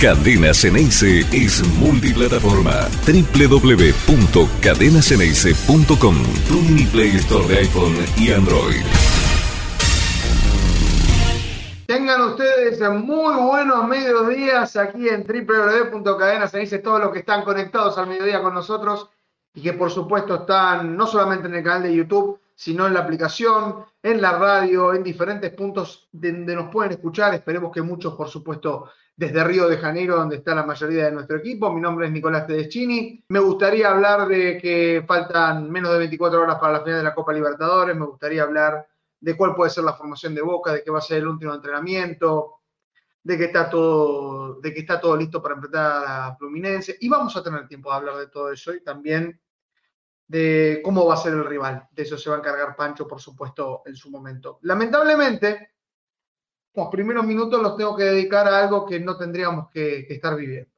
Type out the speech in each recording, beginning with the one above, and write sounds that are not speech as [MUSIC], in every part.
Cadena Ceneice es multiplataforma. www.cadenaceneice.com Tu mini Play Store de iPhone y Android. Tengan ustedes muy buenos mediodías aquí en www.cadenaceneice, todos los que están conectados al mediodía con nosotros y que por supuesto están no solamente en el canal de YouTube, sino en la aplicación, en la radio, en diferentes puntos donde nos pueden escuchar. Esperemos que muchos, por supuesto, desde Río de Janeiro, donde está la mayoría de nuestro equipo. Mi nombre es Nicolás Tedeschini. Me gustaría hablar de que faltan menos de 24 horas para la final de la Copa Libertadores. Me gustaría hablar de cuál puede ser la formación de Boca, de qué va a ser el último entrenamiento, de que está todo, de que está todo listo para enfrentar a Fluminense. Y vamos a tener tiempo de hablar de todo eso y también de cómo va a ser el rival. De eso se va a encargar Pancho, por supuesto, en su momento. Lamentablemente, los primeros minutos los tengo que dedicar a algo que no tendríamos que, estar viviendo,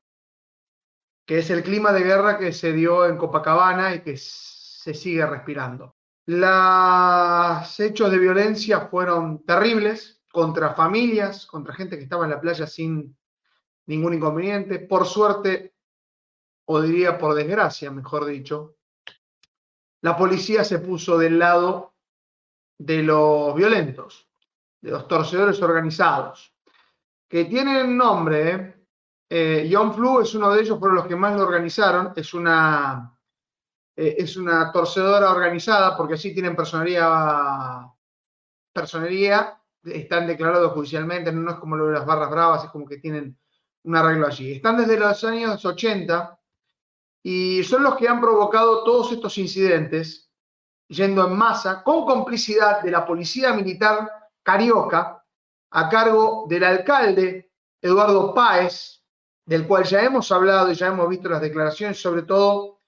que es el clima de guerra que se dio en Copacabana y que se sigue respirando. Los hechos de violencia fueron terribles contra familias, contra gente que estaba en la playa sin ningún inconveniente. Por suerte, o diría por desgracia, mejor dicho, la policía se puso del lado de los violentos de los torcedores organizados, que tienen nombre. ¿eh? John Flu es uno de ellos, fueron los que más lo organizaron. Es una, eh, es una torcedora organizada porque así tienen personería, personería, están declarados judicialmente, no es como lo de las barras bravas, es como que tienen un arreglo allí. Están desde los años 80 y son los que han provocado todos estos incidentes yendo en masa con complicidad de la policía militar Carioca, a cargo del alcalde Eduardo Páez, del cual ya hemos hablado y ya hemos visto las declaraciones, sobre todo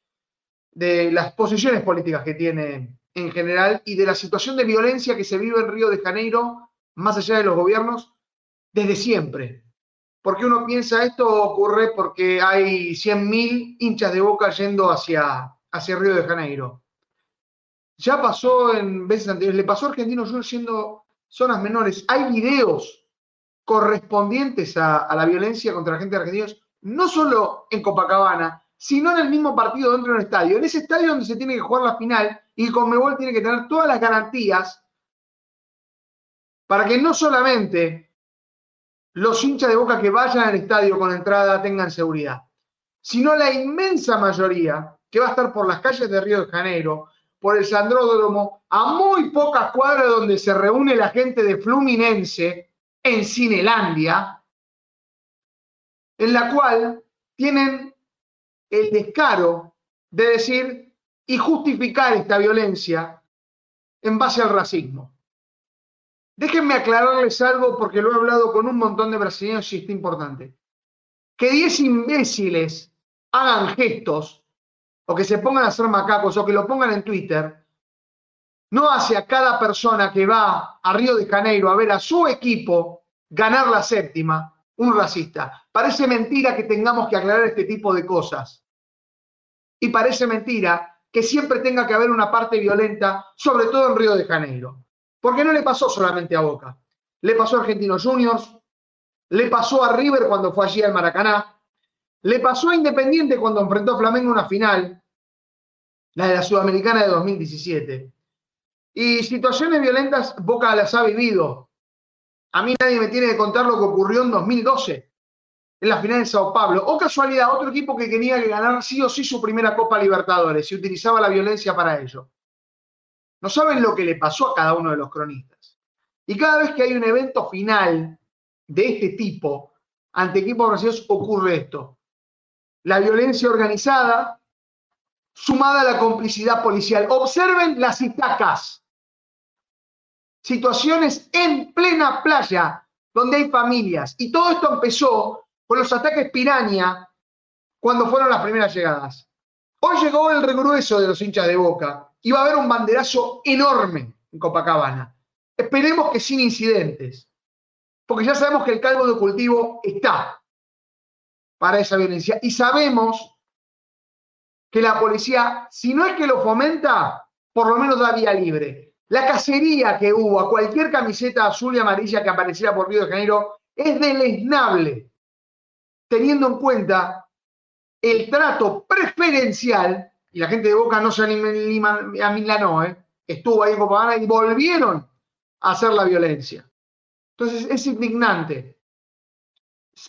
de las posiciones políticas que tiene en general y de la situación de violencia que se vive en Río de Janeiro, más allá de los gobiernos, desde siempre. Porque uno piensa esto ocurre porque hay 100.000 hinchas de boca yendo hacia, hacia Río de Janeiro. Ya pasó en veces anteriores, le pasó a Argentino Juniors siendo zonas menores. Hay videos correspondientes a, la violencia contra la gente de argentinos, no solo en Copacabana, sino en el mismo partido dentro de un estadio. En ese estadio donde se tiene que jugar la final y Conmebol tiene que tener todas las garantías para que no solamente los hinchas de boca que vayan al estadio con entrada tengan seguridad, sino la inmensa mayoría que va a estar por las calles de Río de Janeiro, por el Sandródromo, a muy pocas cuadras donde se reúne la gente de Fluminense en Cinelandia, en la cual tienen el descaro de decir y justificar esta violencia en base al racismo. Déjenme aclararles algo porque lo he hablado con un montón de brasileños y está importante. Que 10 imbéciles hagan gestos o que se pongan a hacer macacos o que lo pongan en Twitter, no hace a cada persona que va a Río de Janeiro a ver a su equipo ganar la séptima un racista. Parece mentira que tengamos que aclarar este tipo de cosas. Y parece mentira que siempre tenga que haber una parte violenta, sobre todo en Río de Janeiro. Porque no le pasó solamente a Boca. Le pasó a Argentinos Juniors, le pasó a River cuando fue allí al Maracaná, le pasó a Independiente cuando enfrentó a Flamengo en una final, la de la Sudamericana de 2017. Y situaciones violentas Boca las ha vivido. A mí nadie me tiene que contar lo que ocurrió en 2012, en la final de Sao Paulo. O casualidad, otro equipo que tenía que ganar sí o sí su primera Copa Libertadores y utilizaba la violencia para ello. No saben lo que le pasó a cada uno de los cronistas. Y cada vez que hay un evento final de este tipo ante equipos brasileños ocurre esto la violencia organizada, sumada a la complicidad policial. Observen las itacas. Situaciones en plena playa, donde hay familias. Y todo esto empezó con los ataques piraña cuando fueron las primeras llegadas. Hoy llegó el regrueso de los hinchas de boca y va a haber un banderazo enorme en Copacabana. Esperemos que sin incidentes, porque ya sabemos que el calvo de cultivo está para esa violencia. Y sabemos que la policía, si no es que lo fomenta, por lo menos da vía libre. La cacería que hubo a cualquier camiseta azul y amarilla que apareciera por Río de Janeiro es deleznable. teniendo en cuenta el trato preferencial, y la gente de Boca no se amilanó, ¿eh? estuvo ahí en Copacabana y volvieron a hacer la violencia. Entonces es indignante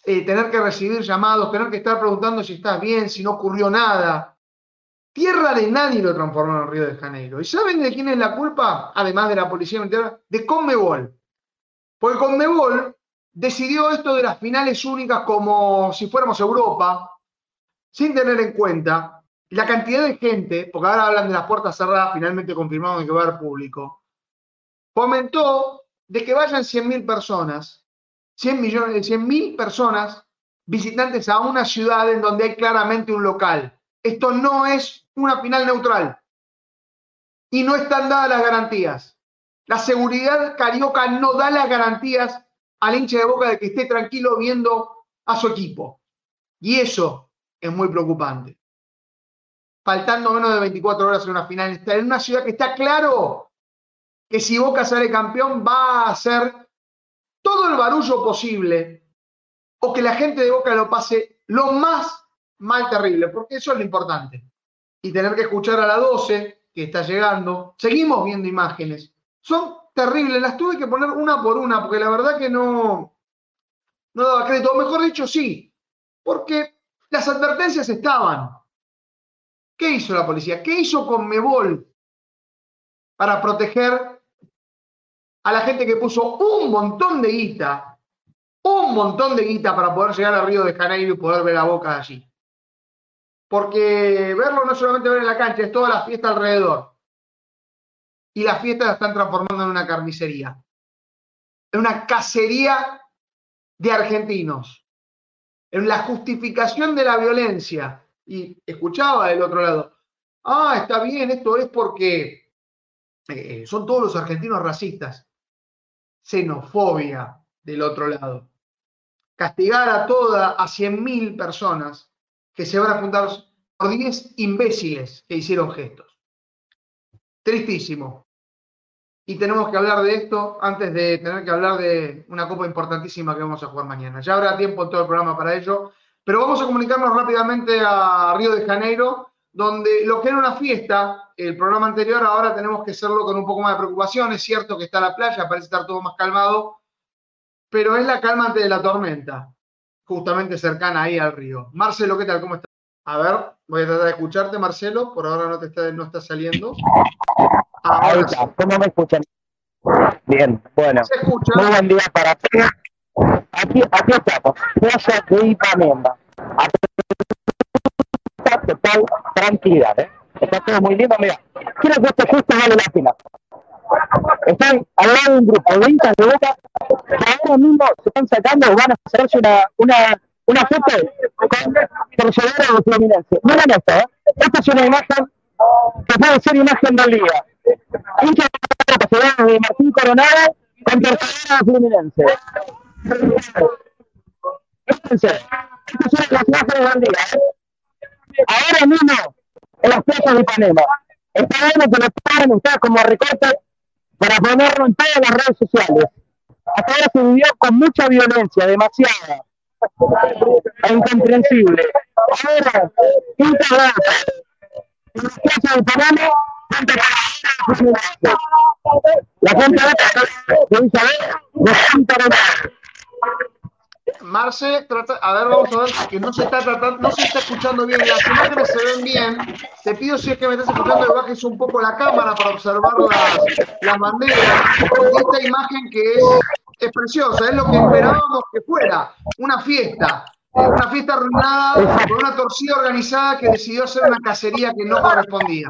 eh, tener que recibir llamados, tener que estar preguntando si estás bien, si no ocurrió nada. Tierra de nadie lo transformaron en Río de Janeiro. ¿Y saben de quién es la culpa? Además de la policía militar, de Conmebol. Porque Conmebol decidió esto de las finales únicas como si fuéramos Europa, sin tener en cuenta la cantidad de gente, porque ahora hablan de las puertas cerradas, finalmente confirmaron que va a haber público, fomentó de que vayan 100.000 personas, 100 millones, 100.000 personas visitantes a una ciudad en donde hay claramente un local. Esto no es una final neutral y no están dadas las garantías. La seguridad carioca no da las garantías al hincha de boca de que esté tranquilo viendo a su equipo. Y eso es muy preocupante. Faltando menos de 24 horas en una final, en una ciudad que está claro que si Boca sale campeón va a hacer todo el barullo posible o que la gente de Boca lo pase lo más mal terrible, porque eso es lo importante. Y tener que escuchar a la 12 que está llegando, seguimos viendo imágenes. Son terribles, las tuve que poner una por una, porque la verdad que no, no daba crédito, o mejor dicho, sí, porque las advertencias estaban. ¿Qué hizo la policía? ¿Qué hizo con Mebol para proteger a la gente que puso un montón de guita, un montón de guita para poder llegar a Río de Janeiro y poder ver la boca de allí? Porque verlo no solamente ver en la cancha, es toda la fiesta alrededor. Y las fiestas la están transformando en una carnicería, en una cacería de argentinos, en la justificación de la violencia. Y escuchaba del otro lado, ah, está bien, esto es porque eh, son todos los argentinos racistas. Xenofobia del otro lado. Castigar a toda, a 100.000 personas que se van a juntar por 10 imbéciles que hicieron gestos. Tristísimo. Y tenemos que hablar de esto antes de tener que hablar de una copa importantísima que vamos a jugar mañana. Ya habrá tiempo en todo el programa para ello, pero vamos a comunicarnos rápidamente a Río de Janeiro, donde lo que era una fiesta, el programa anterior, ahora tenemos que hacerlo con un poco más de preocupación. Es cierto que está la playa, parece estar todo más calmado, pero es la calma antes de la tormenta, justamente cercana ahí al río. Marcelo, ¿qué tal? ¿Cómo estás? A ver, voy a tratar de escucharte, Marcelo. Por ahora no te está, no está saliendo. Ahí está. ¿Cómo me escuchan? Bien, bueno. Se escucha. Muy buen día para todos. Aquí, aquí estamos. Playa de Ipanema. Aquí total tranquilidad, ¿eh? Está todo muy lindo, mira. Creo que esto justo vale la pena. Están al lado de un grupo de hinchas de boca que ahora mismo se están sacando o van a hacerse una, una, una foto con, a los Fluminense. Miren esto, ¿eh? Esta es una imagen que puede ser imagen del día. Hinchas de de Martín Coronado con tercera Fluminense. Fíjense, estas son las imágenes del día. ¿eh? Ahora mismo, en las playas de Ipanema. Está bueno que lo paren ustedes como recorte para ponerlo en todas las redes sociales. Hasta ahora se vivió con mucha violencia, demasiada. E incomprensible. Ahora. En las playas de gente la gente de Isabel, de Santa Marce, trata, a ver, vamos a ver, que no se está tratando, no se está escuchando bien, las imágenes se ven bien. Te pido si es que me estás escuchando que bajes un poco la cámara para observar las, las banderas. Esta imagen que es, es preciosa, es lo que esperábamos que fuera, una fiesta. Una fiesta arruinada por una torcida organizada que decidió hacer una cacería que no correspondía.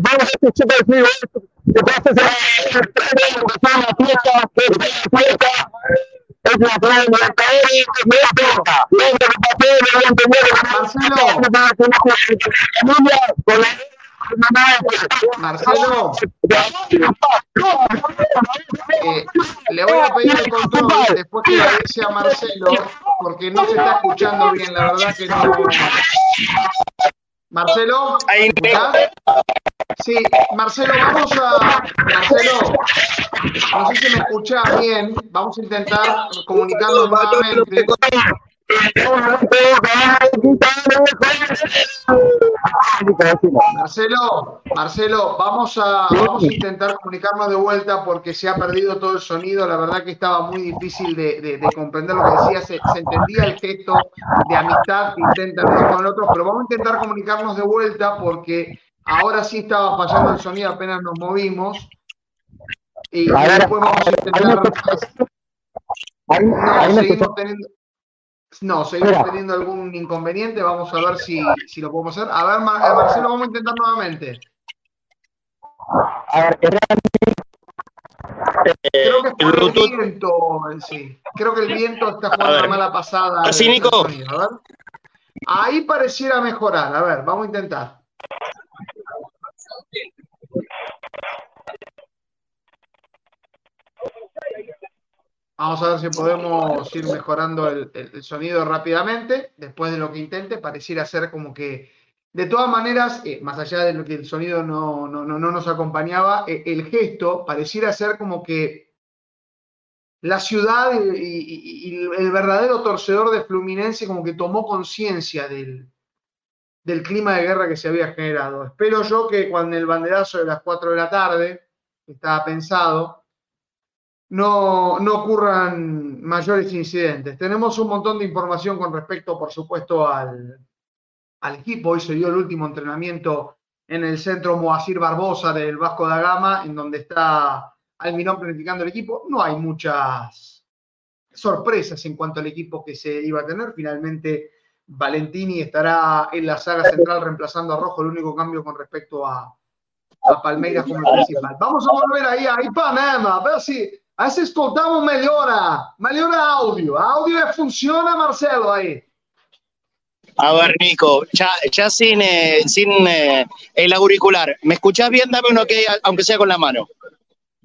vamos este chico de frío, que pasa a ser la fiesta, que fiesta, próxima semana de Libertadores, me da pelota. Venga, que papel, me voy a entender. Marcelo. La eh, le voy a pedir el control después que le avise a Marcelo, porque no se está escuchando bien, la verdad que no. Marcelo, Ahí. Sí, Marcelo, vamos a. Marcelo, no sé si me escuchás bien, vamos a intentar comunicarnos nuevamente. Marcelo, Marcelo, vamos a, vamos a intentar comunicarnos de vuelta porque se ha perdido todo el sonido. La verdad que estaba muy difícil de, de- de comprender lo que decía. Se, se entendía el gesto de amistad que intentan uno con el otro, pero vamos a intentar comunicarnos de vuelta porque ahora sí estaba fallando el sonido apenas nos movimos. Y, después vamos a intentar. No, seguimos teniendo, no, seguimos Mira. teniendo algún inconveniente. Vamos a ver si, si lo podemos hacer. A ver, Mar- eh, Marcelo, vamos a intentar nuevamente. A ver, Creo que es el por el viento en sí. Creo que el viento está jugando una mala pasada. ¿Ah, sí, al- al Nico? sonido. A ver. Ahí pareciera mejorar. A ver, vamos a intentar. Vamos a ver si podemos ir mejorando el, sonido rápidamente. Después de lo que intente, pareciera ser como que, de todas maneras, eh, más allá de lo que el sonido no, no, no, no nos acompañaba, eh, el gesto pareciera ser como que la ciudad y, el verdadero torcedor de Fluminense como que tomó conciencia del, del clima de guerra que se había generado. Espero yo que cuando el banderazo de las 4 de la tarde, estaba pensado, no, no ocurran mayores incidentes. Tenemos un montón de información con respecto, por supuesto, al, al equipo. Hoy se dio el último entrenamiento en el centro Moacir Barbosa del Vasco da Gama, en donde está Almirón planificando el equipo. No hay muchas sorpresas en cuanto al equipo que se iba a tener. Finalmente, Valentini estará en la saga central reemplazando a Rojo, el único cambio con respecto a, a Palmeiras como el principal. Vamos a volver aí a Ipanema, a ver se, a ver se escoltamos melhora, melhora áudio. Áudio é- funciona, Marcelo, aí. A ver, Nico, ya, ya sin, eh, sin eh, el auricular. ¿Me escuchás bien? Dame uno que, aunque sea con la mano.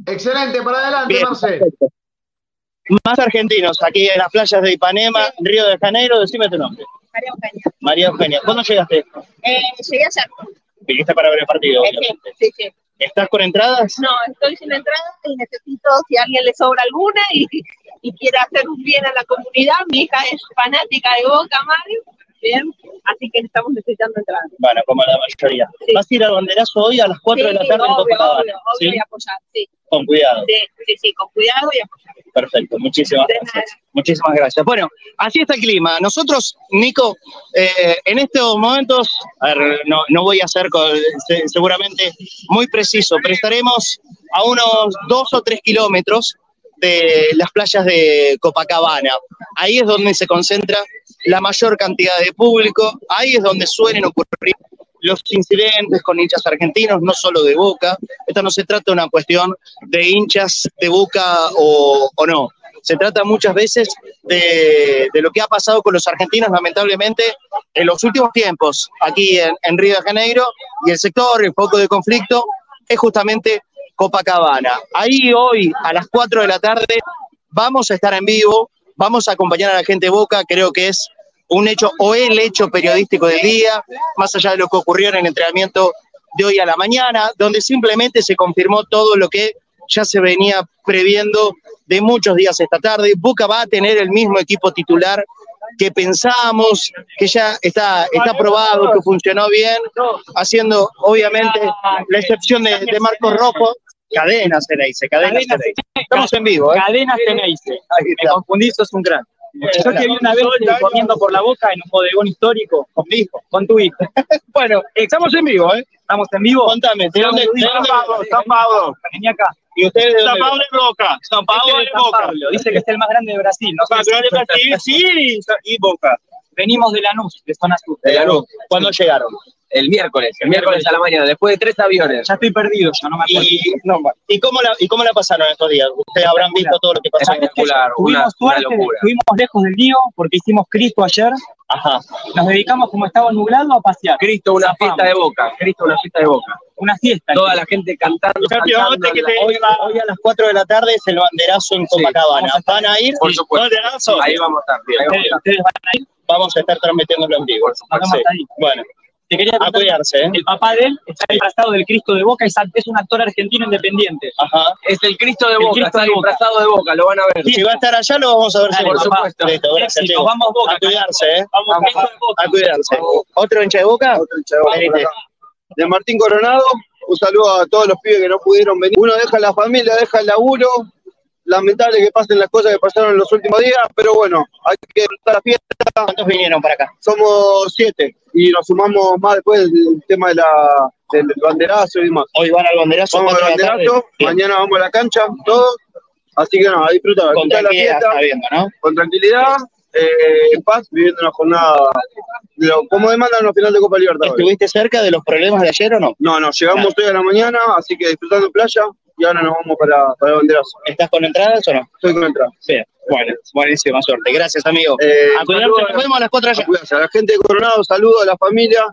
Excelente, para adelante, Bien, Marcelo. perfecto. Más argentinos aquí en las playas de Ipanema, Río de Janeiro. Decime tu nombre. María Eugenia. María Eugenia. ¿Cuándo llegaste? Eh, llegué ayer. Viniste para ver el partido, Eh, obviamente. sí, sí. ¿Estás con entradas? No, estoy sin entrada y necesito, si alguien le sobra alguna y, y quiere hacer un bien a la comunidad, mi hija es fanática de Boca, Mario, bien, así que estamos necesitando entradas. Bueno, como la mayoría. Sí. ¿Vas a ir al banderazo hoy a las 4 de la tarde en Copacabana? obvio, obvio, ¿Sí? y apoyar, sí, Con cuidado. sí, sí, sí, con cuidado y apoyar. Perfecto, muchísimas De gracias. nada. Muchísimas gracias. Bueno, así está el clima. Nosotros, Nico, eh, en estos momentos, a ver, no, no voy a ser seguramente muy preciso, pero estaremos a unos dos o tres kilómetros de las playas de Copacabana. Ahí es donde se concentra la mayor cantidad de público, ahí es donde suelen ocurrir los incidentes con hinchas argentinos, no solo de Boca. Esto no se trata de una cuestión de hinchas de Boca o, no. Se trata muchas veces de, de lo que ha pasado con los argentinos, lamentablemente, en los últimos tiempos, aquí en, en Río de Janeiro, y el sector, el foco de conflicto, es justamente Copacabana. Ahí hoy, a las 4 de la tarde, vamos a estar en vivo, vamos a acompañar a la gente Boca, creo que es un hecho o el hecho periodístico del día, más allá de lo que ocurrió en el entrenamiento de hoy a la mañana, donde simplemente se confirmó todo lo que ya se venía previendo de muchos días esta tarde. Boca va a tener el mismo equipo titular que pensábamos, que ya está, está probado, que funcionó bien, haciendo obviamente la excepción de, de Marcos Rojo. Cadenas dice, cadenas dice. Estamos en vivo, ¿eh? Cadenas Teneice. Me confundí, sos un gran. Yo te vi una vez comiendo por la boca en un bodegón histórico Con mi hijo. con tu hijo. [LAUGHS] Bueno, estamos en vivo, ¿eh? Estamos en vivo. Contame, ¿de dónde? de dónde- San Pablo. Vení acá. ¿Y ustedes de dónde? de Boca. San Este es de San Pablo. Dice que es el más grande de Brasil. No sé si- Brasil, sí, y Boca. Venimos de Lanús, de zona sur. De Lanús. ¿Cuándo llegaron? El miércoles, el miércoles a la mañana, después de tres aviones. Ya estoy perdido, ya no me acuerdo. ¿Y, ¿y, cómo, la, ¿Y cómo la pasaron estos días? Ustedes habrán visto todo lo que pasó. Espectacular, una, Tuvimos una suerte, locura. estuvimos lejos del lío porque hicimos Cristo ayer. Ajá. Nos dedicamos, como estaba nublado, a pasear. Cristo, una Zafamos. fiesta de boca. Cristo, una fiesta de boca. Una fiesta. Toda la gente cantando. Que te- hoy, hoy a las 4 de la tarde es el banderazo en Copacabana. ¿Van a ir? Por supuesto. ¿Banderazo? Ahí vamos a estar. bien. Ustedes, ustedes van a ir. Vamos a estar transmitiéndolo en vivo. Sí. Bueno, Te quería a contar, cuidarse, ¿eh? El papá de él está disfrazado del Cristo de Boca, es, es un actor argentino independiente. Ajá. Es el Cristo de El boca, Cristo está de Boca. disfrazado de boca, lo van a ver. Si va a estar allá, lo vamos a ver Dale, por supuesto. Listo, gracias, Éxito, vamos Boca. A cuidarse, ¿eh? Vamos, Cristo de Boca. A cuidarse. ¿Otro hincha de boca? Venite. de Martín Coronado. Un saludo a todos los pibes que no pudieron venir. Uno deja la familia, deja el laburo. Lamentable que pasen las cosas que pasaron en los últimos días, pero bueno, hay que disfrutar la fiesta. ¿Cuántos vinieron para acá? Somos siete y nos sumamos más después del tema de la, del banderazo y demás. Hoy van al banderazo. Vamos al banderazo, mañana vamos a la cancha, todos. Así que no, a disfrutar, Con disfrutar la fiesta viendo, ¿no? con tranquilidad, eh, en paz, viviendo una jornada lo- como demandan los finales de Copa Libertadores. ¿Estuviste cerca de los problemas de ayer o no? No, no, llegamos Claro. hoy a la mañana, así que disfrutando playa y ahora nos vamos para, para el banderazo. ¿Estás con entradas o no? Estoy con entrada. Bien. Bueno, buenísima suerte. Gracias, amigo. Eh, a cuidarse. Nos vemos a las 4 allá. a la gente de Coronado, saludos a la familia,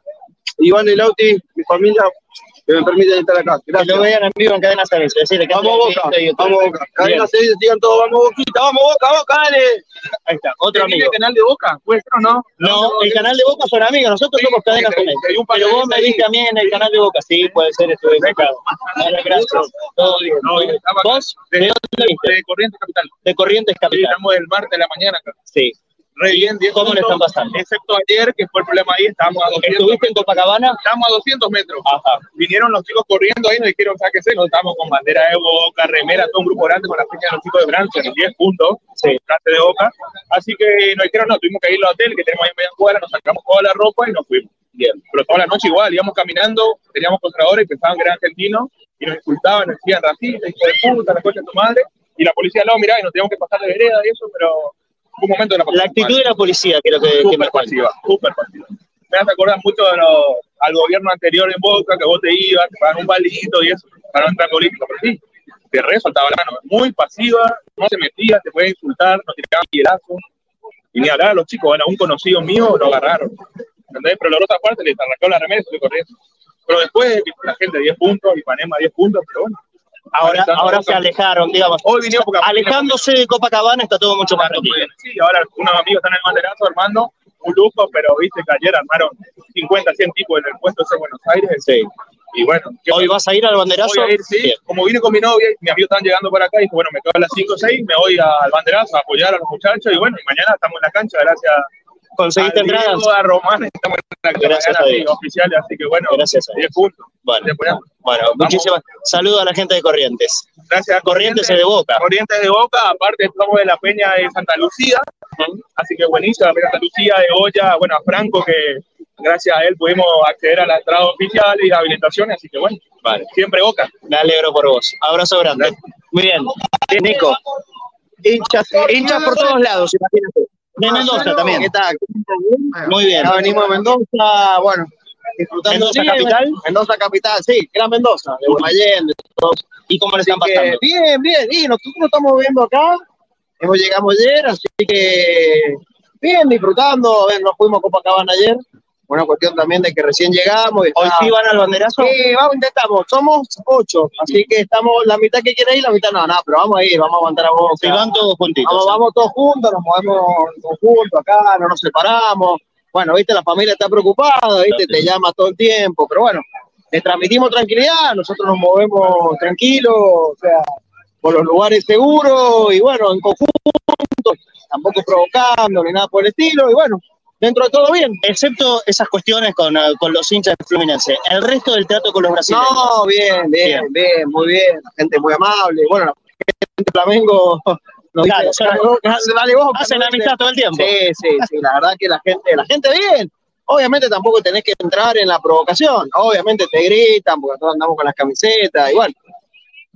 Iván y Lauti, mi familia, que me permiten estar acá. Que lo Gracias. vean en vivo en Cadena Servicio. Decirle que Vamos hacen Boca, vamos Boca. Cadena se digan todos, vamos Boquita, vamos Boca, Boca, dale. Ahí está, otro amigo. canal de boca? ¿Puede ser o no? No, el canal de Boca son amigos, nosotros somos Cadena Servicio. Pero vos me ahí. viste a mí en el canal de Boca. Sí, puede ser, estuve equivocado. Dale, gracias. Todo bien. ¿Vos? ¿De dónde viste? De Corrientes Capital. De Corrientes Capital. estamos el martes de la mañana acá. Sí. Re bien, 10 ¿Cómo le están pasando? Excepto ayer, que fue el problema ahí, estábamos a 200 ¿Estuviste en Copacabana? Estábamos a 200 metros. Ajá. Vinieron los chicos corriendo ahí, nos dijeron, sáquese, nos estábamos con bandera de boca, remera, todo un grupo grande con la fecha de los chicos de Branson en 10 puntos, Sí. de boca. Así que nos dijeron, no, tuvimos que ir al hotel que tenemos ahí en media cuadra, nos sacamos toda la ropa y nos fuimos. Bien. Pero toda la noche igual, íbamos caminando, teníamos controladores y pensaban que eran argentinos y nos insultaban, nos decían racistas, hijo de puta, la cocha de tu madre. Y la policía lado, mirá, y nos teníamos que pasar de vereda y eso, pero un momento de la La actitud de la policía, quiero que, que me pasiva, súper pasiva. Me hace acordar mucho de lo- al gobierno anterior en Boca, que vos te ibas, te pagaban un balito y eso, para no entrar político, pero sí, te re soltaba la mano, muy pasiva, no se metía, te puede insultar, no tiraban piedazos, y ni hablar los chicos, bueno, un conocido mío lo agarraron, ¿entendés? Pero la otra parte le arrancó la remesa y le corrió. Pero después, la gente 10 puntos, Ipanema 10 puntos, pero bueno. Ahora, ahora se alejaron, digamos. Hoy vinieron porque Alejándose de Copacabana está todo mucho más tranquilo. Sí, ahora unos amigos están en el banderazo armando un lujo, pero viste que ayer armaron 50, 100 tipos en el puesto de Buenos Aires. Sí. Y bueno, ¿qué ¿Hoy vas a ir al banderazo? Voy a ir, sí. Bien. Como vine con mi novia, mis amigos están llegando por acá, y dije, bueno, me quedo a las 5 o 6, me voy al banderazo a apoyar a los muchachos, y bueno, y mañana estamos en la cancha, gracias ¿Conseguiste entradas? a Román, estamos en la Gracias a Dios. sí, oficiales, así que bueno, Gracias a 10 puntos. Bueno, bueno Vamos. muchísimas saludos a la gente de Corrientes. Gracias a Corrientes es de Boca. Corrientes de Boca, aparte somos de la Peña de Santa Lucía, así que buenísimo, la Peña de Santa Lucía, de Goya, bueno, a Franco, que gracias a él pudimos acceder a la entrada oficial y habilitaciones, así que bueno, Vale. siempre Boca. Me alegro por vos. Abrazo grande. Muy bien. Nico. Hinchas, hinchas por todos lados, imagínate. De Mendoza también. ¿Qué tal? Muy bien. Ya venimos a Mendoza, bueno, disfrutando ¿Mendoza bien. capital? Mendoza capital, sí, Gran Mendoza, de Guaymallén, de todos. ¿Y cómo le están pasando? bien, bien, y nosotros estamos viendo acá, hemos llegado ayer, así que bien, disfrutando, a ver, nos fuimos a Copacabana ayer, una cuestión también de que recién llegamos. y ¿Hoy sí van al banderazo? Sí, vamos, intentamos, somos ocho, así que estamos la mitad que quiere ir, la mitad no, no, pero vamos a ir, vamos a aguantar a vos. Si van todos juntitos. Vamos, vamos todos juntos, nos movemos en conjunto acá, no nos separamos. Bueno, viste, la familia está preocupada, viste, te llama todo el tiempo, pero bueno, le transmitimos tranquilidad, nosotros nos movemos tranquilos, o sea, por los lugares seguros y bueno, en conjunto, tampoco provocando ni nada por el estilo, y bueno, dentro de todo bien. Excepto esas cuestiones con, eh, con los hinchas de Fluminense. El resto del trato con los brasileños. No, bien, bien, bien, muy bien, la gente muy amable, bueno, la gente de Flamengo [LAUGHS] nos dice, Claro, "Dale Boca, dale Boca", Hacen dice. amistad todo el tiempo. Sí, sí, sí, la verdad que la gente, la gente bien. Obviamente tampoco tenés que entrar en la provocación. Obviamente te gritan porque todos andamos con las camisetas y bueno.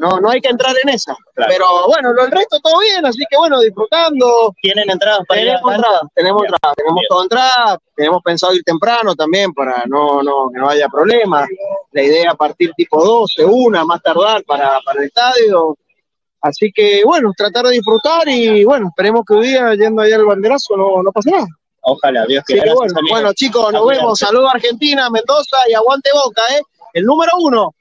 No, no hay que entrar en esa. Claro. Pero bueno, lo- el resto todo bien, así que bueno, disfrutando. ¿Tienen entradas para ir a Tenemos la entrada, tenemos Bien. entrada, tenemos Bien. todo entrada, tenemos pensado ir temprano también para no, no, que no haya problema. La idea es partir tipo 12, una, más tardar para, para el estadio. Así que bueno, tratar de disfrutar y bueno, esperemos que hoy día yendo allá al banderazo no, no pase nada. Ojalá, Dios que Gracias, bueno, bueno chicos, nos vemos. Saludos a Argentina, Mendoza y aguante Boca, ¿eh? El número uno.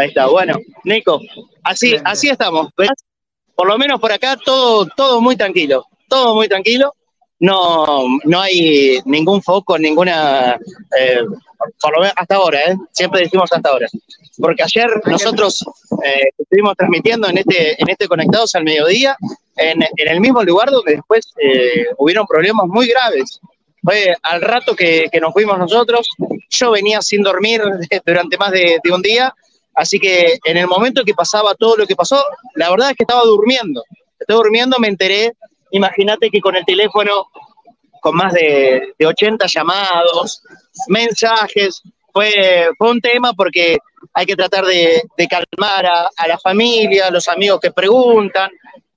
Ahí está, bueno, Nico, así, así estamos. Por lo menos por acá todo, todo muy tranquilo, todo muy tranquilo. No, no hay ningún foco, ninguna, eh, por lo menos hasta ahora, ¿eh? siempre decimos hasta ahora. Porque ayer nosotros eh, estuvimos transmitiendo en este, en este Conectados al Mediodía, en, en el mismo lugar donde después eh, hubieron problemas muy graves. Fue al rato que, que nos fuimos nosotros, yo venía sin dormir [LAUGHS] durante más de, de un día, así que en el momento que pasaba todo lo que pasó, la verdad es que estaba durmiendo. Estaba durmiendo, me enteré, imagínate que con el teléfono, con más de, de 80 llamados, mensajes, fue, un tema porque hay que tratar de, calmar a, la familia, a los amigos que preguntan,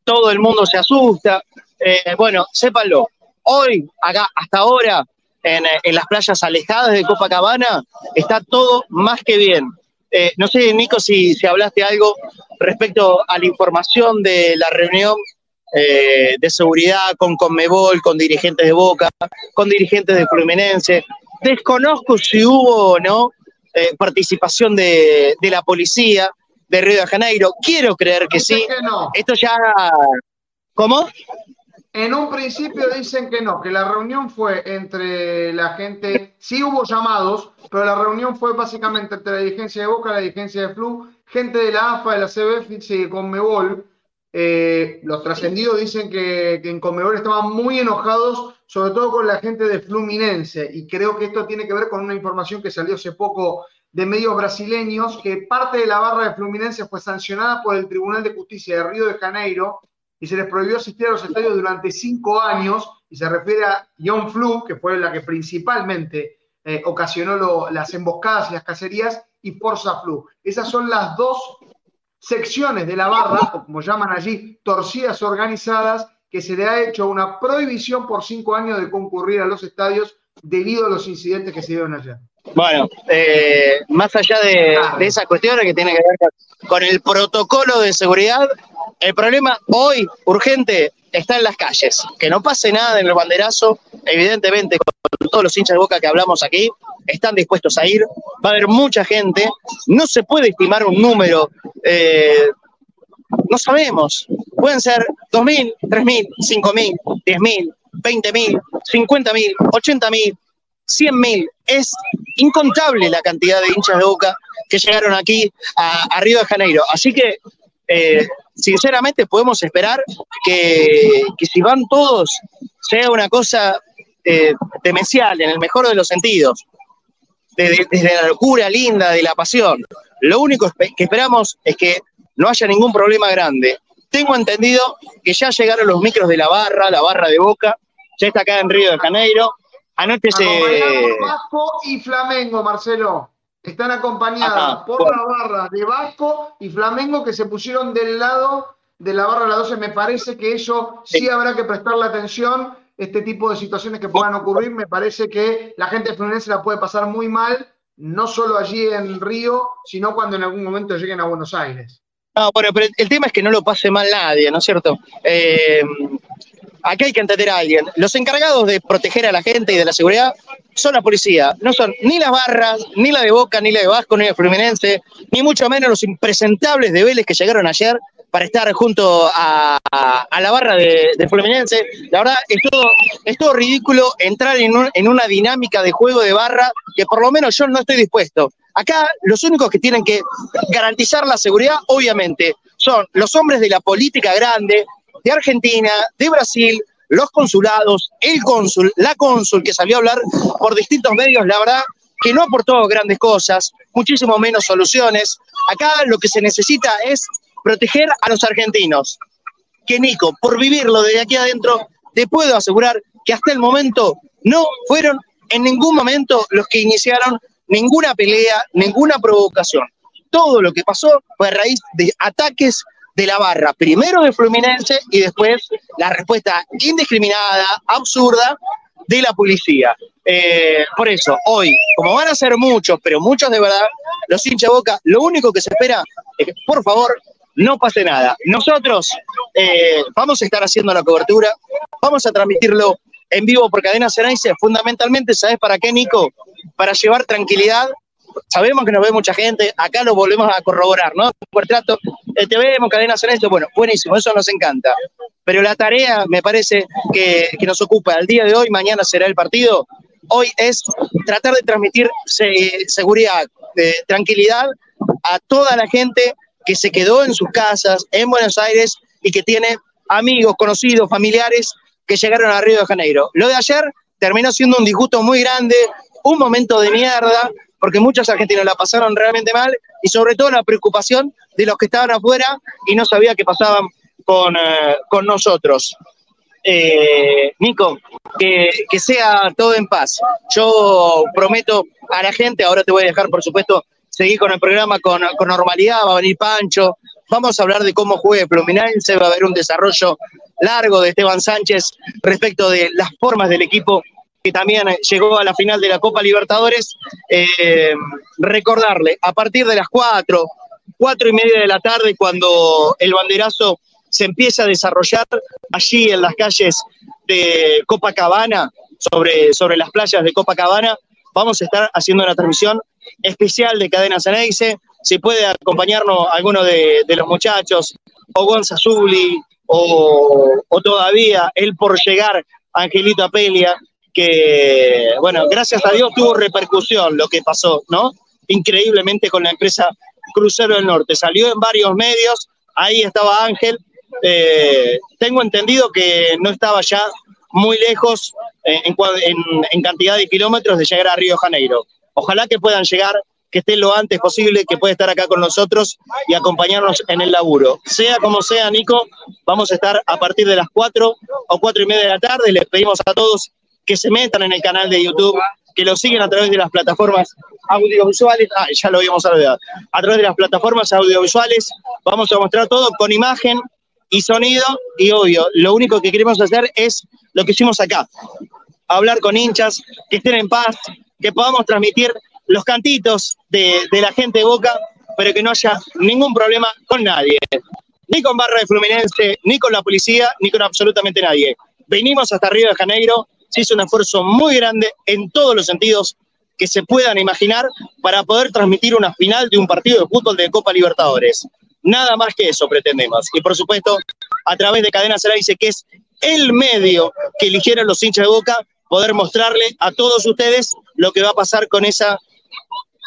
todo el mundo se asusta. Eh, bueno, sépanlo, hoy, acá, hasta ahora, en las playas alejadas de Copacabana, está todo más que bien. Eh, no sé, Nico, si, si hablaste algo respecto a la información de la reunión eh, de seguridad con Conmebol, con dirigentes de Boca, con dirigentes de Fluminense. Desconozco si hubo o no eh, participación de, de la policía de Río de Janeiro. Quiero creer que sí. Esto ya... ¿Cómo? En un principio dicen que no, que la reunión fue entre la gente, sí hubo llamados, pero la reunión fue básicamente entre la dirigencia de Boca, la dirigencia de Flu, gente de la AFA, de la CBF y de Conmebol. Eh, los trascendidos dicen que, que en Conmebol estaban muy enojados, sobre todo con la gente de Fluminense, y creo que esto tiene que ver con una información que salió hace poco de medios brasileños, que parte de la barra de Fluminense fue sancionada por el Tribunal de Justicia de Río de Janeiro y se les prohibió asistir a los estadios durante cinco años, y se refiere a Ion Flu, que fue la que principalmente eh, ocasionó lo- las emboscadas y las cacerías, y Forza Flu. Esas son las dos secciones de la barra, o como llaman allí, torcidas organizadas, que se le ha hecho una prohibición por cinco años de concurrir a los estadios debido a los incidentes que se dieron ayer. Bueno, eh, más allá de, de esas cuestiones que tienen que ver con el protocolo de seguridad, el problema hoy, urgente, está en las calles. Que no pase nada en el banderazo, evidentemente, con todos los hinchas de boca que hablamos aquí, están dispuestos a ir, va a haber mucha gente, no se puede estimar un número, eh, no sabemos, pueden ser 2.000, 3.000, 5.000, 10.000, 20.000, 50.000, 80.000, 100.000, es incontable la cantidad de hinchas de Boca que llegaron aquí a, a Río de Janeiro. Así que, eh, sinceramente, podemos esperar que, que si van todos sea una cosa eh, demencial, en el mejor de los sentidos, desde, desde la locura linda, de la pasión. Lo único que esperamos es que no haya ningún problema grande. Tengo entendido que ya llegaron los micros de la barra, la barra de Boca, ya está acá en Río de Janeiro. Anoche se... Vasco y Flamengo, Marcelo. Están acompañadas Ajá, por la barra de Vasco y Flamengo que se pusieron del lado de la barra de la 12. Me parece que eso sí, habrá que prestarle atención. Este tipo de situaciones que puedan ocurrir, me parece que la gente Fluminense la puede pasar muy mal, no solo allí en Río, sino cuando en algún momento lleguen a Buenos Aires. No, bueno, pero el tema es que no lo pase mal nadie, ¿no es cierto? Eh, aquí hay que entender a alguien. Los encargados de proteger a la gente y de la seguridad son la policía. No son ni las barras, ni la de Boca, ni la de Vasco, ni la de Fluminense, ni mucho menos los impresentables de Vélez que llegaron ayer para estar junto a, la barra de, Fluminense. La verdad, es todo, ridículo entrar en, en una dinámica de juego de barra que por lo menos yo no estoy dispuesto. Acá los únicos que tienen que garantizar la seguridad, obviamente, son los hombres de la política grande, de Argentina, de Brasil, los consulados, el cónsul, la cónsul que salió a hablar por distintos medios, la verdad que no aportó grandes cosas, muchísimo menos soluciones. Acá lo que se necesita es proteger a los argentinos. Que Nico, por vivirlo desde aquí adentro, te puedo asegurar que hasta el momento no fueron en ningún momento los que iniciaron ninguna pelea, ninguna provocación. todo lo que pasó fue a raíz de ataques de la barra, primero de Fluminense y después la respuesta indiscriminada, absurda de la policía. Eh, por eso, hoy, como van a ser muchos, pero muchos de verdad, los hinchas boca, lo único que se espera es que, por favor, no pase nada. Nosotros eh, vamos a estar haciendo la cobertura, vamos a transmitirlo en vivo por Cadena Cenaice, fundamentalmente, ¿sabes para qué, Nico? Para llevar tranquilidad. Sabemos que nos ve mucha gente, acá lo volvemos a corroborar, ¿no? Por trato, te vemos, Cadena Cenaice, bueno, buenísimo, eso nos encanta. Pero la tarea, me parece, que, que nos ocupa el día de hoy, mañana será el partido, hoy es tratar de transmitir seguridad, tranquilidad a toda la gente que se quedó en sus casas en Buenos Aires y que tiene amigos, conocidos, familiares que llegaron a Río de Janeiro. Lo de ayer terminó siendo un disgusto muy grande, un momento de mierda, porque muchos argentinos la pasaron realmente mal y sobre todo la preocupación de los que estaban afuera y no sabía qué pasaban con, eh, con nosotros. Eh, Nico, que, que, sea todo en paz. Yo prometo a la gente, ahora te voy a dejar, por supuesto, seguir con el programa con, con normalidad, va a venir Pancho, vamos a hablar de cómo juegue Fluminense, va a haber un desarrollo largo de Esteban Sánchez respecto de las formas del equipo que también llegó a la final de la Copa Libertadores. Eh, recordarle, a partir de las cuatro, cuatro y media de la tarde, cuando el banderazo se empieza a desarrollar allí en las calles de Copacabana, sobre, sobre las playas de Copacabana. Vamos a estar haciendo una transmisión especial de Cadena Ceneice. Si puede acompañarnos alguno de, los muchachos, o Gonza Zuli, o, o, todavía él por llegar, Angelito Apelia, que, bueno, gracias a Dios tuvo repercusión lo que pasó, ¿no? Increíblemente con la empresa Crucero del Norte. Salió en varios medios, ahí estaba Ángel, eh, tengo entendido que no estaba ya muy lejos eh, en, cantidad de kilómetros de llegar a Río Janeiro. Ojalá que puedan llegar, que estén lo antes posible, que pueda estar acá con nosotros y acompañarnos en el laburo. Sea como sea, Nico, vamos a estar a partir de las 4 o 4 y media de la tarde. Les pedimos a todos que se metan en el canal de YouTube, que lo siguen a través de las plataformas audiovisuales. Ah, ya lo habíamos hablado. A través de las plataformas audiovisuales vamos a mostrar todo con imagen, y sonido, y obvio, lo único que queremos hacer es lo que hicimos acá, hablar con hinchas, que estén en paz, que podamos transmitir los cantitos de, la gente de Boca, pero que no haya ningún problema con nadie, ni con Barra de Fluminense, ni con la policía, ni con absolutamente nadie. Venimos hasta Río de Janeiro, se hizo un esfuerzo muy grande en todos los sentidos que se puedan imaginar para poder transmitir una final de un partido de fútbol de Copa Libertadores. Nada más que eso pretendemos. Y por supuesto, a través de Cadena dice que es el medio que eligieron los hinchas de Boca, poder mostrarle a todos ustedes lo que va a pasar con esa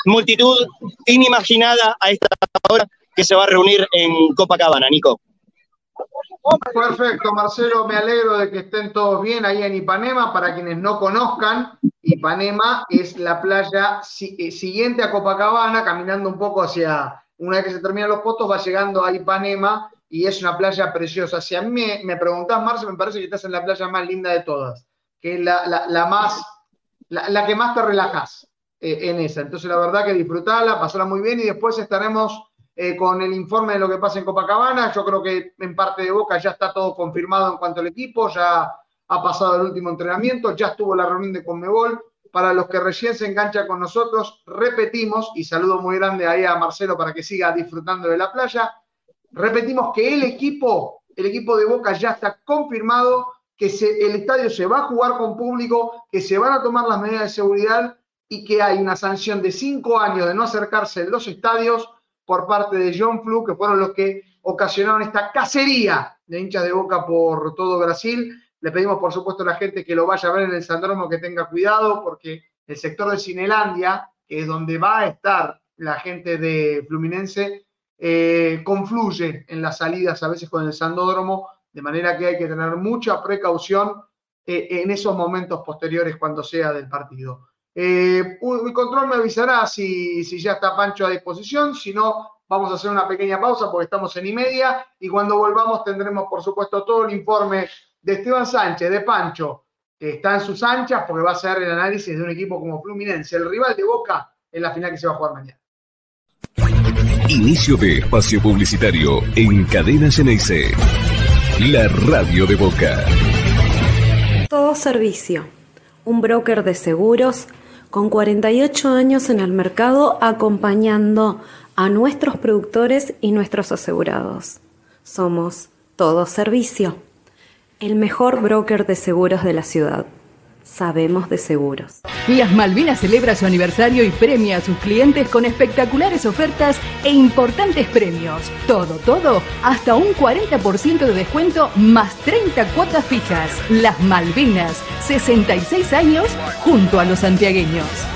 multitud inimaginada a esta hora que se va a reunir en Copacabana, Nico. Perfecto, Marcelo, me alegro de que estén todos bien ahí en Ipanema. Para quienes no conozcan, Ipanema es la playa eh, siguiente a Copacabana, caminando un poco hacia una vez que se terminan los fotos, va llegando a Ipanema y es una playa preciosa. Si a mí me, preguntás, Marce, me parece que estás en la playa más linda de todas, que es la, más, la, que más te relajas eh, en esa. Entonces, la verdad que disfrutarla, pasarla muy bien y después estaremos eh, con el informe de lo que pasa en Copacabana. Yo creo que en parte de Boca ya está todo confirmado en cuanto al equipo, ya ha pasado el último entrenamiento, ya estuvo la reunión de Conmebol para los que recién se enganchan con nosotros, repetimos, y saludo muy grande ahí a Marcelo para que siga disfrutando de la playa, repetimos que el equipo, el equipo de Boca ya está confirmado, que el estadio se va a jugar con público, que se van a tomar las medidas de seguridad y que hay una sanción de cinco años de no acercarse en los estadios por parte de John Flu, que fueron los que ocasionaron esta cacería de hinchas de Boca por todo Brasil le pedimos, por supuesto, a la gente que lo vaya a ver en el Sandromo que tenga cuidado, porque el sector de Cinelandia, que es donde va a estar la gente de Fluminense, eh, confluye en las salidas a veces con el Sandódromo, de manera que hay que tener mucha precaución eh, en esos momentos posteriores cuando sea del partido. Eh, mi control me avisará si, si ya está Pancho a disposición, si no, vamos a hacer una pequeña pausa porque estamos en y media y cuando volvamos tendremos, por supuesto, todo el informe de Esteban Sánchez, de Pancho, que está en sus anchas porque va a ser el análisis de un equipo como Fluminense, el rival de Boca en la final que se va a jugar mañana. Inicio de espacio publicitario en Cadena Ceneice. La radio de Boca. Todo Servicio, un broker de seguros con 48 años en el mercado acompañando a nuestros productores y nuestros asegurados. Somos Todo Servicio, el mejor broker de seguros de la ciudad. Sabemos de seguros. Las Malvinas celebra su aniversario y premia a sus clientes con espectaculares ofertas e importantes premios. Todo, todo, hasta un 40% de descuento más 30 cuotas fijas. Las Malvinas, 66 años junto a los santiagueños.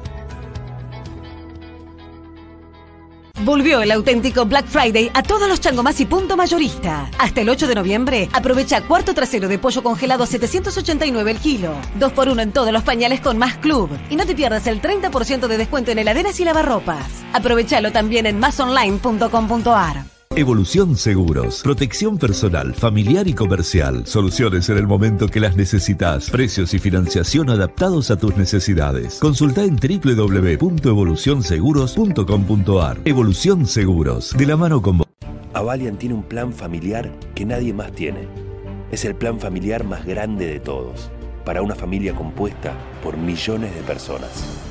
Volvió el auténtico Black Friday a todos los Changomás y punto mayorista. Hasta el 8 de noviembre, aprovecha cuarto trasero de pollo congelado a 789 el kilo. 2 por 1 en todos los pañales con Más Club. Y no te pierdas el 30% de descuento en heladeras y lavarropas. Aprovechalo también en masonline.com.ar. Evolución Seguros, protección personal, familiar y comercial, soluciones en el momento que las necesitas, precios y financiación adaptados a tus necesidades. Consulta en www.evolucionseguros.com.ar. Evolución Seguros, de la mano con vos. Avalian tiene un plan familiar que nadie más tiene. Es el plan familiar más grande de todos, para una familia compuesta por millones de personas.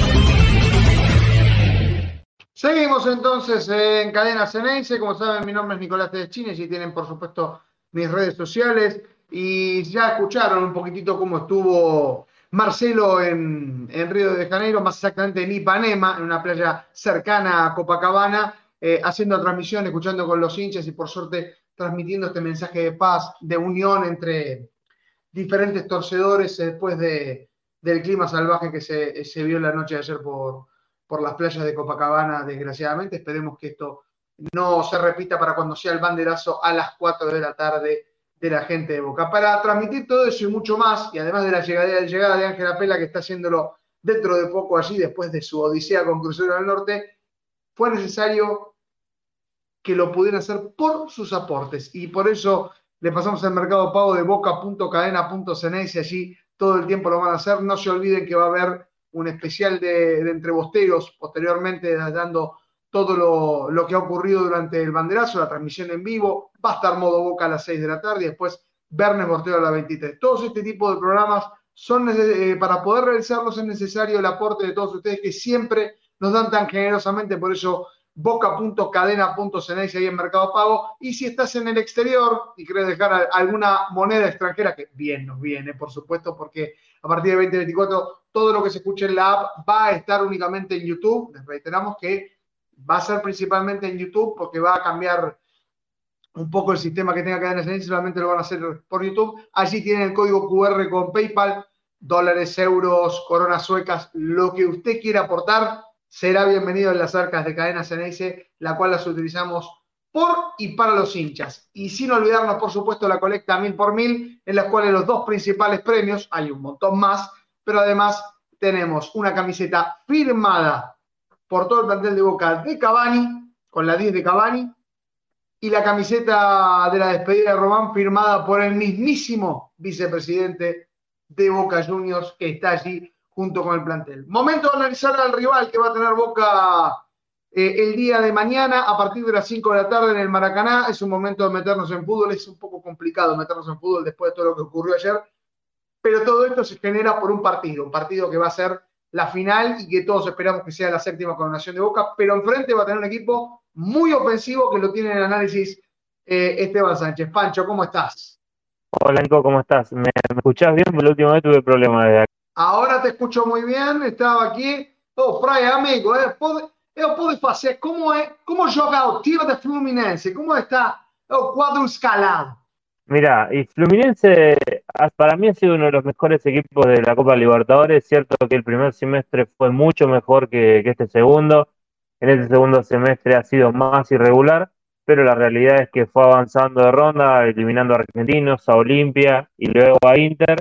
Seguimos entonces en Cadena Ceneice. Como saben, mi nombre es Nicolás Tedeschines y tienen, por supuesto, mis redes sociales. Y ya escucharon un poquitito cómo estuvo Marcelo en, en Río de Janeiro, más exactamente en Ipanema, en una playa cercana a Copacabana, eh, haciendo transmisión, escuchando con los hinchas y por suerte transmitiendo este mensaje de paz, de unión entre diferentes torcedores después de, del clima salvaje que se, se vio la noche de ayer por, por las playas de Copacabana, desgraciadamente. Esperemos que esto no se repita para cuando sea el banderazo a las 4 de la tarde de la gente de Boca. Para transmitir todo eso y mucho más, y además de la llegada, llegada de Ángela Pela, que está haciéndolo dentro de poco allí, después de su odisea con Crucero del Norte, fue necesario que lo pudieran hacer por sus aportes. Y por eso le pasamos al mercado pago de boca.cadena.ceneice, allí todo el tiempo lo van a hacer. No se olviden que va a haber un especial de, de posteriormente, dando todo lo, lo, que ha ocurrido durante el banderazo, la transmisión en vivo, va a estar modo boca a las 6 de la tarde y después Verne Bostero a las 23. Todos este tipo de programas son eh, para poder realizarlos es necesario el aporte de todos ustedes que siempre nos dan tan generosamente, por eso boca.cadena.ceneice ahí en Mercado Pago. Y si estás en el exterior y querés dejar alguna moneda extranjera, que bien nos viene, por supuesto, porque a partir de 2024 todo lo que se escuche en la app va a estar únicamente en YouTube. Les reiteramos que va a ser principalmente en YouTube porque va a cambiar un poco el sistema que tenga Cadena Ceneice, solamente lo van a hacer por YouTube. Allí tienen el código QR con PayPal, dólares, euros, coronas suecas, lo que usted quiera aportar será bienvenido en las arcas de Cadena Ceneice, la cual las utilizamos por y para los hinchas. Y sin olvidarnos, por supuesto, la colecta mil por mil, en la cual los dos principales premios, hay un montón más, pero además tenemos una camiseta firmada por todo el plantel de Boca de Cavani, con la 10 de Cavani, y la camiseta de la despedida de Román firmada por el mismísimo vicepresidente de Boca Juniors que está allí junto con el plantel. Momento de analizar al rival que va a tener Boca eh, el día de mañana a partir de las 5 de la tarde en el Maracaná. Es un momento de meternos en fútbol. Es un poco complicado meternos en fútbol después de todo lo que ocurrió ayer. Pero todo esto se genera por un partido, un partido que va a ser la final y que todos esperamos que sea la séptima coronación de Boca. Pero enfrente va a tener un equipo muy ofensivo que lo tiene en análisis eh, Esteban Sánchez. Pancho, ¿cómo estás? Hola Nico, ¿cómo estás? ¿Me, escuchás bien? Porque la última vez tuve problemas de acá. Ahora te escucho muy bien, estaba aquí. Oh, Fray, amigo, eh, eu pude fazer como é, como joga o time de Fluminense, como está o cuadro escalado. Mira, y Fluminense para mí ha sido uno de los mejores equipos de la Copa Libertadores. Es cierto que el primer semestre fue mucho mejor que, que este segundo. En este segundo semestre ha sido más irregular, pero la realidad es que fue avanzando de ronda, eliminando a Argentinos, a Olimpia y luego a Inter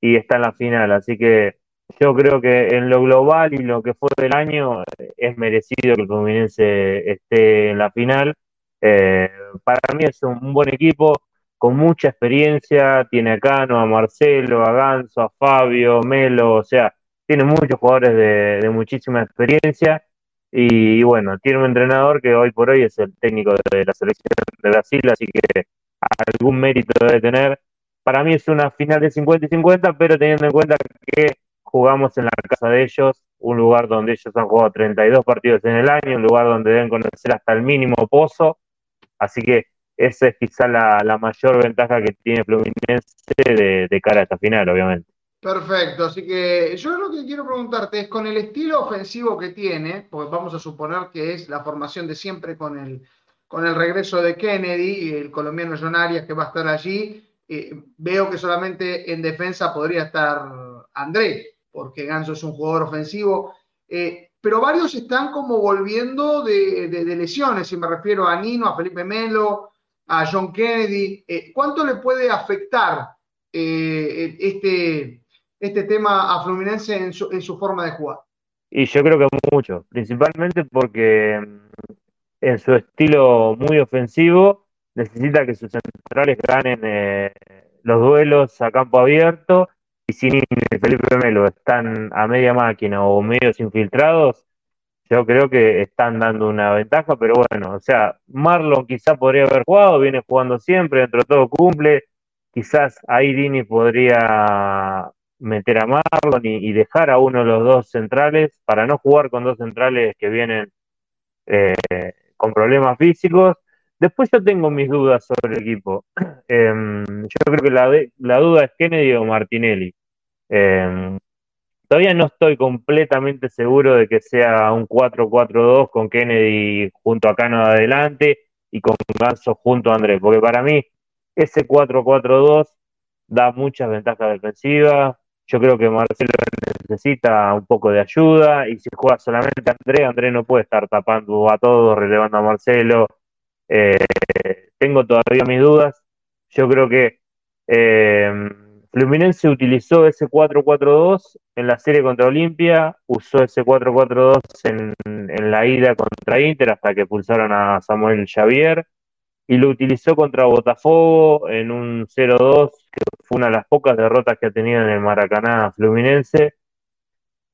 y está en la final. Así que yo creo que en lo global y lo que fue del año es merecido que el Fluminense esté en la final. Eh, para mí es un, buen equipo con mucha experiencia, tiene a Cano, a Marcelo, a Ganso, a Fabio, Melo, o sea, tiene muchos jugadores de, muchísima experiencia y, bueno, tiene un entrenador que hoy por hoy es el técnico de la selección de Brasil, así que algún mérito debe tener para mí es una final de 50 y 50, pero teniendo en cuenta que jugamos en la casa de ellos, un lugar donde ellos han jugado 32 partidos en el año, un lugar donde deben conocer hasta el mínimo pozo, así que esa es quizá la, mayor ventaja que tiene Fluminense de, cara a esta final, obviamente. Perfecto, así que yo lo que quiero preguntarte es con el estilo ofensivo que tiene, pues vamos a suponer que es la formación de siempre con el, con el regreso de Kennedy y el colombiano John que va a estar allí, eh, veo que solamente en defensa podría estar André, porque Ganso es un jugador ofensivo, eh, pero varios están como volviendo de, lesiones, si me refiero a Nino, a Felipe Melo, a John Kennedy. Eh, ¿Cuánto le puede afectar este, este tema a Fluminense en su, forma de jugar? Y yo creo que mucho, principalmente porque mm, en su estilo muy ofensivo, necesita que sus centrales ganen eh, los duelos a campo abierto y si Felipe Melo están a media máquina o medios infiltrados, yo creo que están dando una ventaja, pero bueno, o sea, Marlon quizá podría haber jugado, viene jugando siempre, dentro de todo cumple, quizás ahí Dini podría meter a Marlon y, dejar a uno de los dos centrales para no jugar con dos centrales que vienen eh, con problemas físicos Después yo tengo mis dudas sobre el equipo. [CLEARS THROAT] Em, yo creo que la, duda es Kennedy o Martinelli. Em, todavía no estoy completamente seguro de que sea un 4-4-2 con Kennedy junto a Cano adelante y con Ganso junto a Andrés, porque para mí ese 4-4-2 da muchas ventajas defensivas. Yo creo que Marcelo necesita un poco de ayuda y si juega solamente Andrés, Andrés no puede estar tapando a todos, relevando a Marcelo eh, tengo todavía mis dudas. Yo creo que eh, Fluminense utilizó ese 4-4-2 en la serie contra Olimpia, usó ese 4-4-2 en, la ida contra Inter hasta que pulsaron a Samuel Xavier y lo utilizó contra Botafogo en un 0-2, que fue una de las pocas derrotas que ha tenido en el Maracaná Fluminense.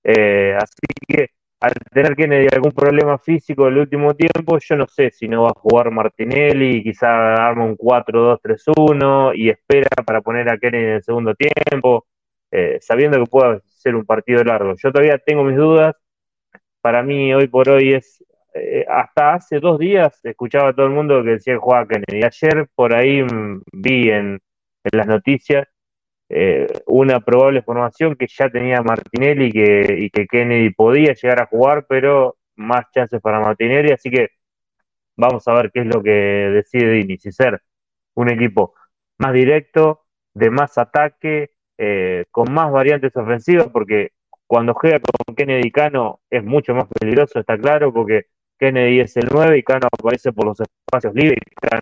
Eh, así que al tener Kennedy algún problema físico en el último tiempo, yo no sé si no va a jugar Martinelli, quizá arma un 4-2-3-1 y espera para poner a Kennedy en el segundo tiempo, eh, sabiendo que puede ser un partido largo. Yo todavía tengo mis dudas. Para mí, hoy por hoy es. Eh, hasta hace dos días escuchaba a todo el mundo que decía que jugaba Kennedy. Ayer por ahí mm, vi en las noticias eh, una probable formación que ya tenía Martinelli que, y que Kennedy podía llegar a jugar, pero más chances para Martinelli, así que vamos a ver qué es lo que decide Dini, si ser un equipo más directo, de más ataque, eh, con más variantes ofensivas, porque cuando juega con Kennedy Cano es mucho más peligroso, está claro, porque Kennedy es el 9 y Cano aparece por los espacios libres. Cano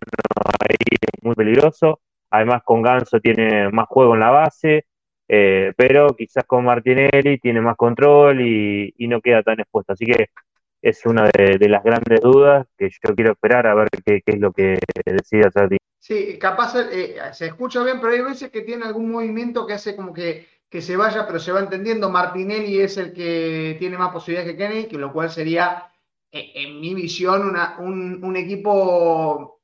ahí es muy peligroso. Además, con Ganso tiene más juego en la base, eh, pero quizás con Martinelli tiene más control y, no queda tan expuesto. Así que es una de, las grandes dudas que yo quiero esperar a ver qué, es lo que decide hacer. Sí, capaz eh, se escucha bien, pero hay veces que tiene algún movimiento que hace como que, que se vaya, pero se va entendiendo. Martinelli es el que tiene más posibilidades que Kennedy, que lo cual sería, eh, en mi visión, un, equipo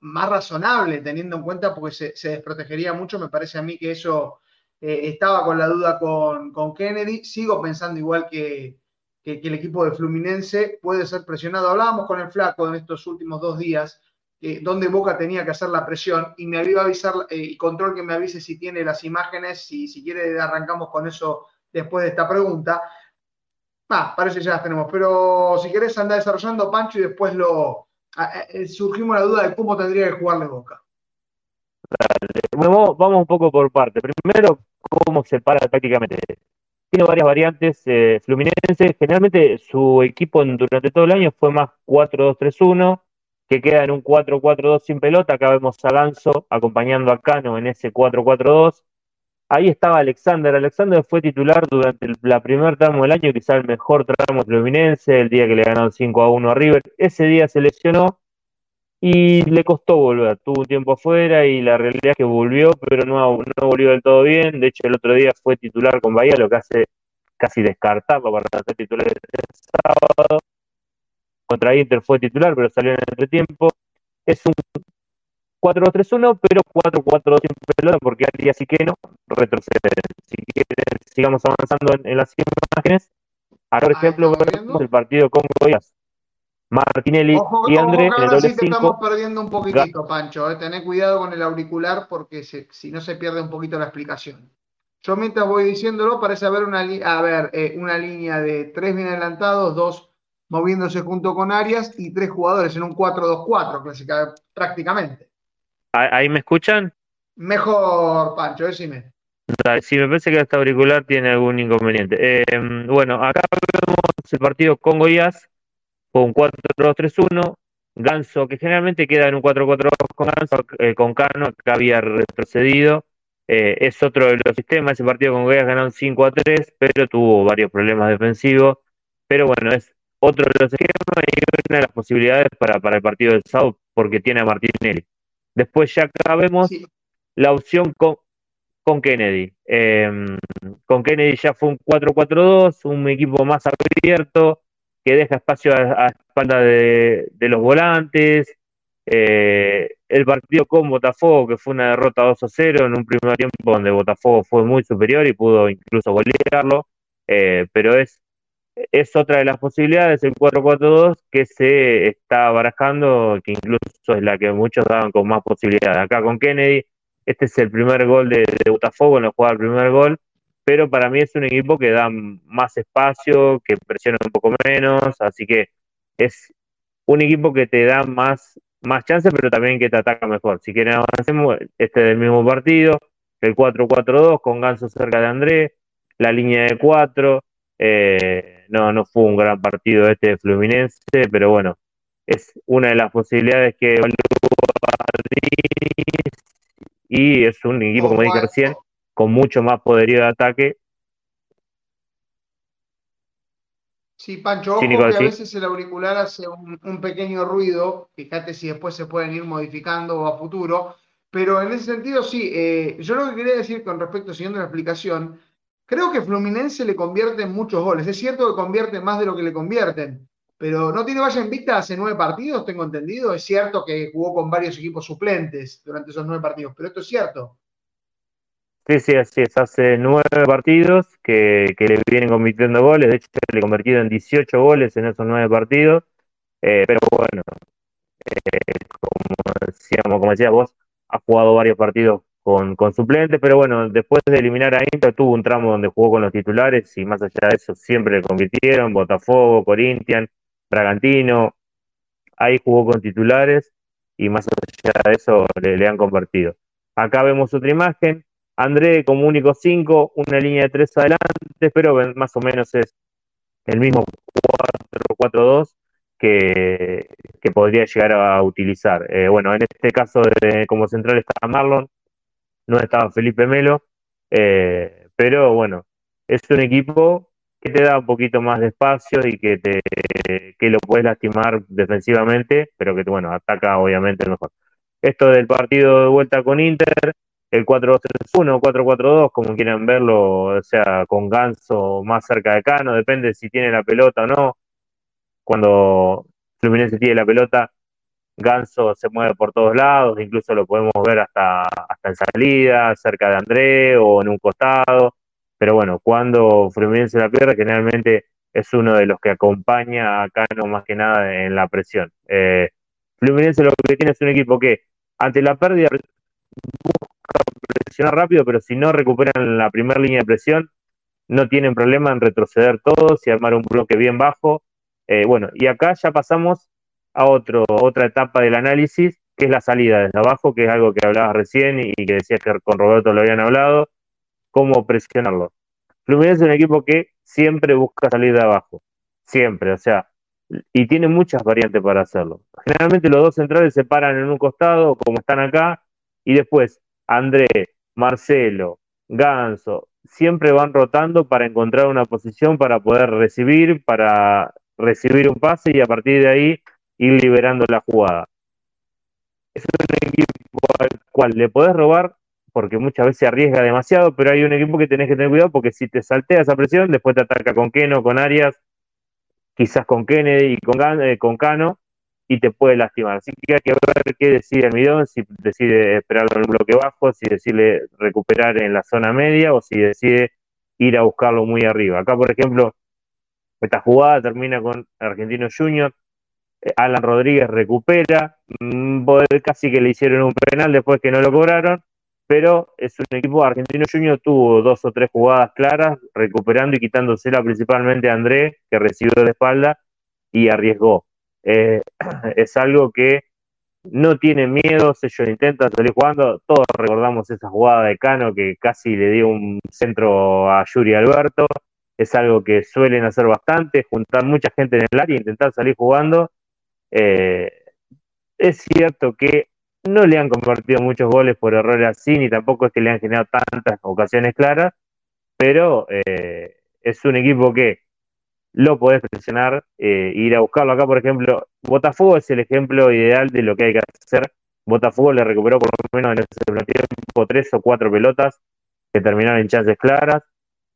más razonable, teniendo en cuenta, porque se, desprotegería mucho. Me parece a mí que eso eh, estaba con la duda con, con, Kennedy. Sigo pensando igual que, que, el equipo de Fluminense puede ser presionado. Hablábamos con el Flaco en estos últimos dos días eh, donde Boca tenía que hacer la presión y me había avisar eh, control que me avise si tiene las imágenes y si quiere arrancamos con eso después de esta pregunta. Ah, parece ya las tenemos, pero si querés andar desarrollando Pancho y después lo surgimos la duda de cómo tendría que jugarle Boca. Vamos, un poco por parte. Primero, cómo se para tácticamente. Tiene varias variantes. Fluminense, generalmente su equipo durante todo el año fue más 4-2-3-1 que queda en un 4-4-2 sin pelota. Acá vemos a Lanzo acompañando a Cano en ese 4-4-2. Ahí estaba Alexander. Alexander fue titular durante la primer tramo del año, quizá el mejor tramo fluminense, el día que le ganaron 5 a 1 a River. Ese día se lesionó y le costó volver. Tuvo un tiempo afuera y la realidad es que volvió, pero no, no volvió del todo bien. De hecho, el otro día fue titular con Bahía, lo que hace casi descartarlo para ser titular el sábado contra Inter fue titular, pero salió en el entretiempo. Es un 4-3-1, pero 4-4-2 sin pelota, porque día sí que no retrocede. Si quieren, sigamos avanzando en, las imágenes. Ahora, por ejemplo, vemos el partido con Goiás. Martinelli y André en el doble sí estamos perdiendo un poquitito, Pancho. Eh. Tené cuidado con el auricular porque si no se pierde un poquito la explicación. Yo mientras voy diciéndolo, parece haber una, a ver, eh, una línea de tres bien adelantados, dos moviéndose junto con Arias y tres jugadores en un 4-2-4, prácticamente. ¿Ahí me escuchan? Mejor, Pancho, decime. Si me parece que este auricular tiene algún inconveniente. Em, bueno, acá vemos el partido con Goiás con 4-2-3-1. Ganso, que generalmente queda en un 4-4-2 con Ganso, eh, con Cano, que había retrocedido. Eh, es otro de los sistemas. Ese partido con Goiás ganaron 5 3, pero tuvo varios problemas defensivos. Pero bueno, es otro de los esquemas y una de las posibilidades para, el partido del South, porque tiene a Martinelli. Después ya acá vemos la opción con, con Kennedy. Em, con Kennedy ya fue un 4-4-2, un equipo más abierto, que deja espacio a, espalda de, los volantes. Eh, el partido con Botafogo, que fue una derrota 2 0 en un primer tiempo donde Botafogo fue muy superior y pudo incluso golearlo, eh, pero es es otra de las posibilidades, el 4-4-2, que se está barajando, que incluso es la que muchos daban con más posibilidades. Acá con Kennedy, este es el primer gol de, de Botafogo, el juega el primer gol, pero para mí es un equipo que da más espacio, que presiona un poco menos, así que es un equipo que te da más, más chance, pero también que te ataca mejor. Si quieren avancemos, este es el mismo partido, el 4-4-2 con Ganso cerca de André, la línea de 4, eh, no, no fue un gran partido este de Fluminense, pero bueno, es una de las posibilidades que y es un equipo, como dije recién, con mucho más poderío de ataque. Sí, Pancho, ojo que a veces el auricular hace un, pequeño ruido, fíjate si después se pueden ir modificando a futuro, pero en ese sentido sí, eh, yo lo que quería decir con respecto, siguiendo la explicación, Creo que Fluminense le convierte en muchos goles. Es cierto que convierte más de lo que le convierten, pero no tiene valla invicta hace nueve partidos, tengo entendido. Es cierto que jugó con varios equipos suplentes durante esos nueve partidos, pero esto es cierto. Sí, sí, así es. Hace nueve partidos que, le vienen convirtiendo goles. De hecho, le he convertido en 18 goles en esos nueve partidos. Eh, pero bueno, eh, como, decíamos, decías vos, ha jugado varios partidos con, con suplente, pero bueno, después de eliminar a Inter tuvo un tramo donde jugó con los titulares y más allá de eso siempre le convirtieron, Botafogo, Corinthian, Bragantino, ahí jugó con titulares y más allá de eso le, han convertido. Acá vemos otra imagen, André como único 5, una línea de 3 adelante, pero más o menos es el mismo 4-4-2 que, que podría llegar a utilizar. Eh, bueno, en este caso de- como central está Marlon, no estaba Felipe Melo, eh, pero bueno, es un equipo que te da un poquito más de espacio y que te que lo puedes lastimar defensivamente, pero que bueno, ataca obviamente mejor. Esto del partido de vuelta con Inter, el 4-2-3-1, 4-4-2, como quieran verlo, o sea, con Ganso más cerca de Cano, depende si tiene la pelota o no. Cuando Fluminense tiene la pelota, Ganso se mueve por todos lados, incluso lo podemos ver hasta, hasta en salida, cerca de André o en un costado. Pero bueno, cuando Fluminense la pierde, generalmente es uno de los que acompaña a Cano más que nada en la presión. Eh, Fluminense lo que tiene es un equipo que ante la pérdida busca presionar rápido, pero si no recuperan la primera línea de presión, no tienen problema en retroceder todos y armar un bloque bien bajo. Eh, bueno, y acá ya pasamos a otro, otra etapa del análisis, que es la salida desde abajo, que es algo que hablabas recién y que decías que con Roberto lo habían hablado, cómo presionarlo. Fluminense es un equipo que siempre busca salir de abajo, siempre, o sea, y tiene muchas variantes para hacerlo. Generalmente los dos centrales se paran en un costado, como están acá, y después André, Marcelo, Ganso, siempre van rotando para encontrar una posición para poder recibir, para recibir un pase y a partir de ahí ir liberando la jugada. Es un equipo al cual le podés robar porque muchas veces arriesga demasiado, pero hay un equipo que tenés que tener cuidado porque si te saltea esa presión, después te ataca con Keno, con Arias, quizás con Kennedy y con, eh, con Cano, y te puede lastimar. Así que hay que ver qué decide Almidón, si decide esperarlo en el bloque bajo, si decide recuperar en la zona media o si decide ir a buscarlo muy arriba. Acá, por ejemplo, esta jugada termina con Argentino Junior, Alan Rodríguez recupera, mm, casi que le hicieron un penal después que no lo cobraron, pero es un equipo argentino junior, tuvo dos o tres jugadas claras, recuperando y quitándosela principalmente a André, que recibió de espalda y arriesgó. Eh, [CLEARS THROAT] es algo que no tienen miedo, ellos intentan salir jugando, todos recordamos esa jugada de Cano que casi le dio un centro a Yuri Alberto, es algo que suelen hacer bastante, juntar mucha gente en el área e intentar salir jugando. Eh, es cierto que no le han convertido muchos goles por errores así, ni tampoco es que le han generado tantas ocasiones claras, pero eh, es un equipo que lo podés presionar, eh, ir a buscarlo. Acá, por ejemplo, Botafogo es el ejemplo ideal de lo que hay que hacer. Botafogo le recuperó por lo menos en ese tiempo tres o cuatro pelotas que terminaron en chances claras.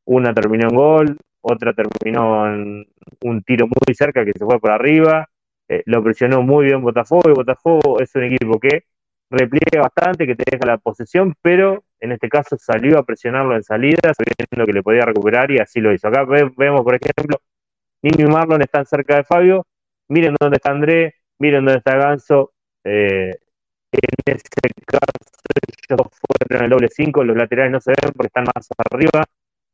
Una terminó en gol, otra terminó en un tiro muy cerca que se fue por arriba. Eh, lo presionó muy bien Botafogo y Botafogo es un equipo que repliega bastante, que te deja la posesión, pero en este caso salió a presionarlo en salida, sabiendo que le podía recuperar y así lo hizo. Acá ve- vemos, por ejemplo, Niño y Marlon están cerca de Fabio, miren dónde está André, miren dónde está Ganso. eh, en ese caso, ellos fueron el doble 5, los laterales no se ven porque están más arriba,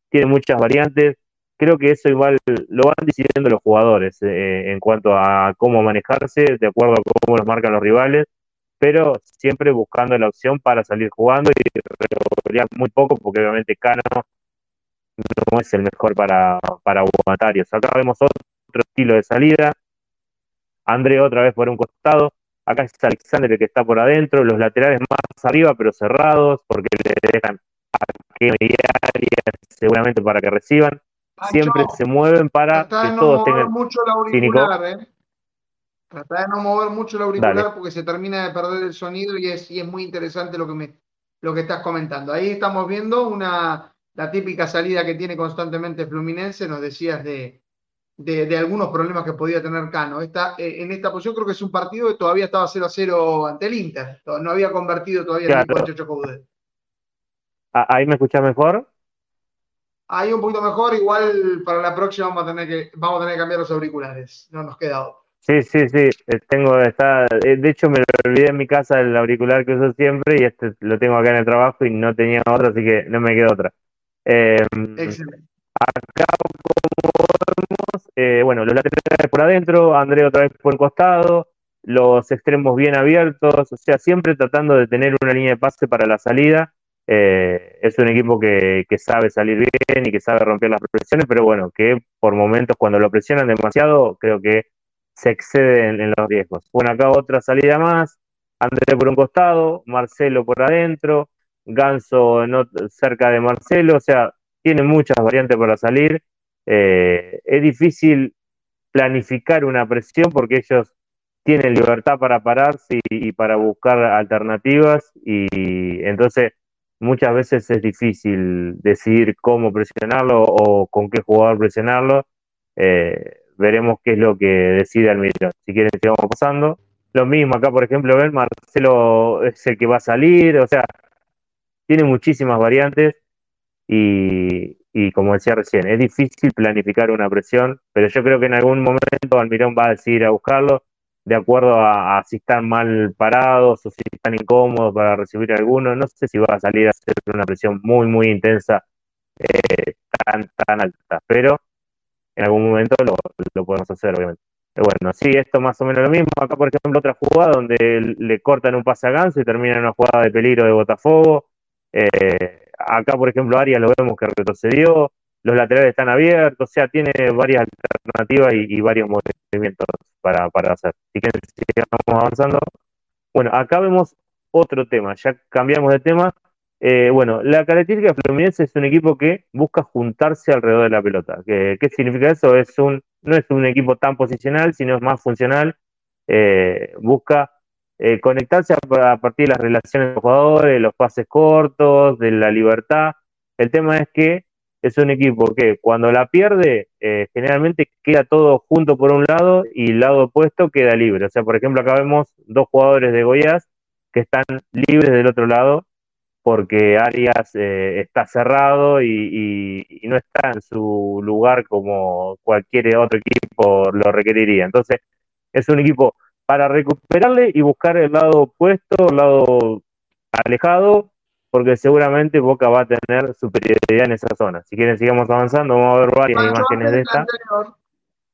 tienen muchas variantes. Creo que eso igual lo van decidiendo los jugadores eh, en cuanto a cómo manejarse, de acuerdo a cómo los marcan los rivales, pero siempre buscando la opción para salir jugando y revolear muy poco, porque obviamente Cano no es el mejor para, para aguantarios. Acá vemos otro estilo de salida. André otra vez por un costado. Acá es Alexander el que está por adentro. Los laterales más arriba, pero cerrados, porque le dejan a Arias seguramente para que reciban. Siempre se mueven para Trata de que no todos mover tengan. mucho el auricular, ¿eh? Trata de no mover mucho el auricular Dale. porque se termina de perder el sonido y es, y es muy interesante lo que, me, lo que estás comentando. Ahí estamos viendo una, la típica salida que tiene constantemente Fluminense. Nos decías de, de, de algunos problemas que podía tener Cano. Esta, eh, en esta posición creo que es un partido que todavía estaba 0 a 0 ante el Inter. No había convertido todavía en el Claro. Chacho Coudet. Ah, ¿Ahí me escuchás mejor? Ahí un poquito mejor, igual para la próxima vamos a tener que, vamos a tener que cambiar los auriculares. No nos queda otra. Sí, sí, sí. eh, Tengo, está, eh, de hecho, me lo olvidé en mi casa el auricular que uso siempre y este lo tengo acá en el trabajo y no tenía otro, así que no me queda otra. Eh, Excelente. acá, como vemos, eh, bueno, los laterales por adentro, André otra vez por el costado, los extremos bien abiertos, o sea, siempre tratando de tener una línea de pase para la salida. Eh, es un equipo que, que sabe salir bien y que sabe romper las presiones, pero bueno, que por momentos cuando lo presionan demasiado, creo que se exceden en los riesgos. Bueno, acá otra salida más, André por un costado, Marcelo por adentro, Ganso cerca de Marcelo, o sea, tiene muchas variantes para salir. Eh, es difícil planificar una presión porque ellos tienen libertad para pararse y, para buscar alternativas y entonces muchas veces es difícil decidir cómo presionarlo o con qué jugador presionarlo. Eh, veremos qué es lo que decide Almirón. Si quieren, sigamos pasando. Lo mismo acá, por ejemplo, ven, Marcelo es el que va a salir, o sea, tiene muchísimas variantes y, y como decía recién, es difícil planificar una presión, pero yo creo que en algún momento Almirón va a decidir a buscarlo de acuerdo a, si están mal parados o si están incómodos para recibir alguno. No sé si va a salir a hacer una presión muy, muy intensa, eh, tan, tan alta, pero en algún momento lo, lo podemos hacer, obviamente. Bueno, sí, esto más o menos lo mismo. Acá, por ejemplo, otra jugada donde le cortan un pase a Ganso y termina en una jugada de peligro de Botafogo. Eh, acá, por ejemplo, Arias lo vemos que retrocedió, los laterales están abiertos, o sea, tiene varias alternativas y, varios movimientos para, para hacer. Así que sigamos avanzando. Bueno, acá vemos otro tema, ya cambiamos de tema. Eh, bueno, la característica Fluminense es un equipo que busca juntarse alrededor de la pelota. ¿Qué, significa eso? Es un, no es un equipo tan posicional, sino es más funcional. Eh, busca eh, conectarse a, partir de las relaciones de los jugadores, los pases cortos, de la libertad. El tema es que es un equipo que cuando la pierde, eh, generalmente queda todo junto por un lado y el lado opuesto queda libre. O sea, por ejemplo, acá vemos dos jugadores de Goiás que están libres del otro lado porque Arias eh, está cerrado y, y, no está en su lugar como cualquier otro equipo lo requeriría. Entonces, es un equipo para recuperarle y buscar el lado opuesto, el lado alejado, porque seguramente Boca va a tener superioridad en esa zona. Si quieren, sigamos avanzando, vamos a ver varias imágenes de esta.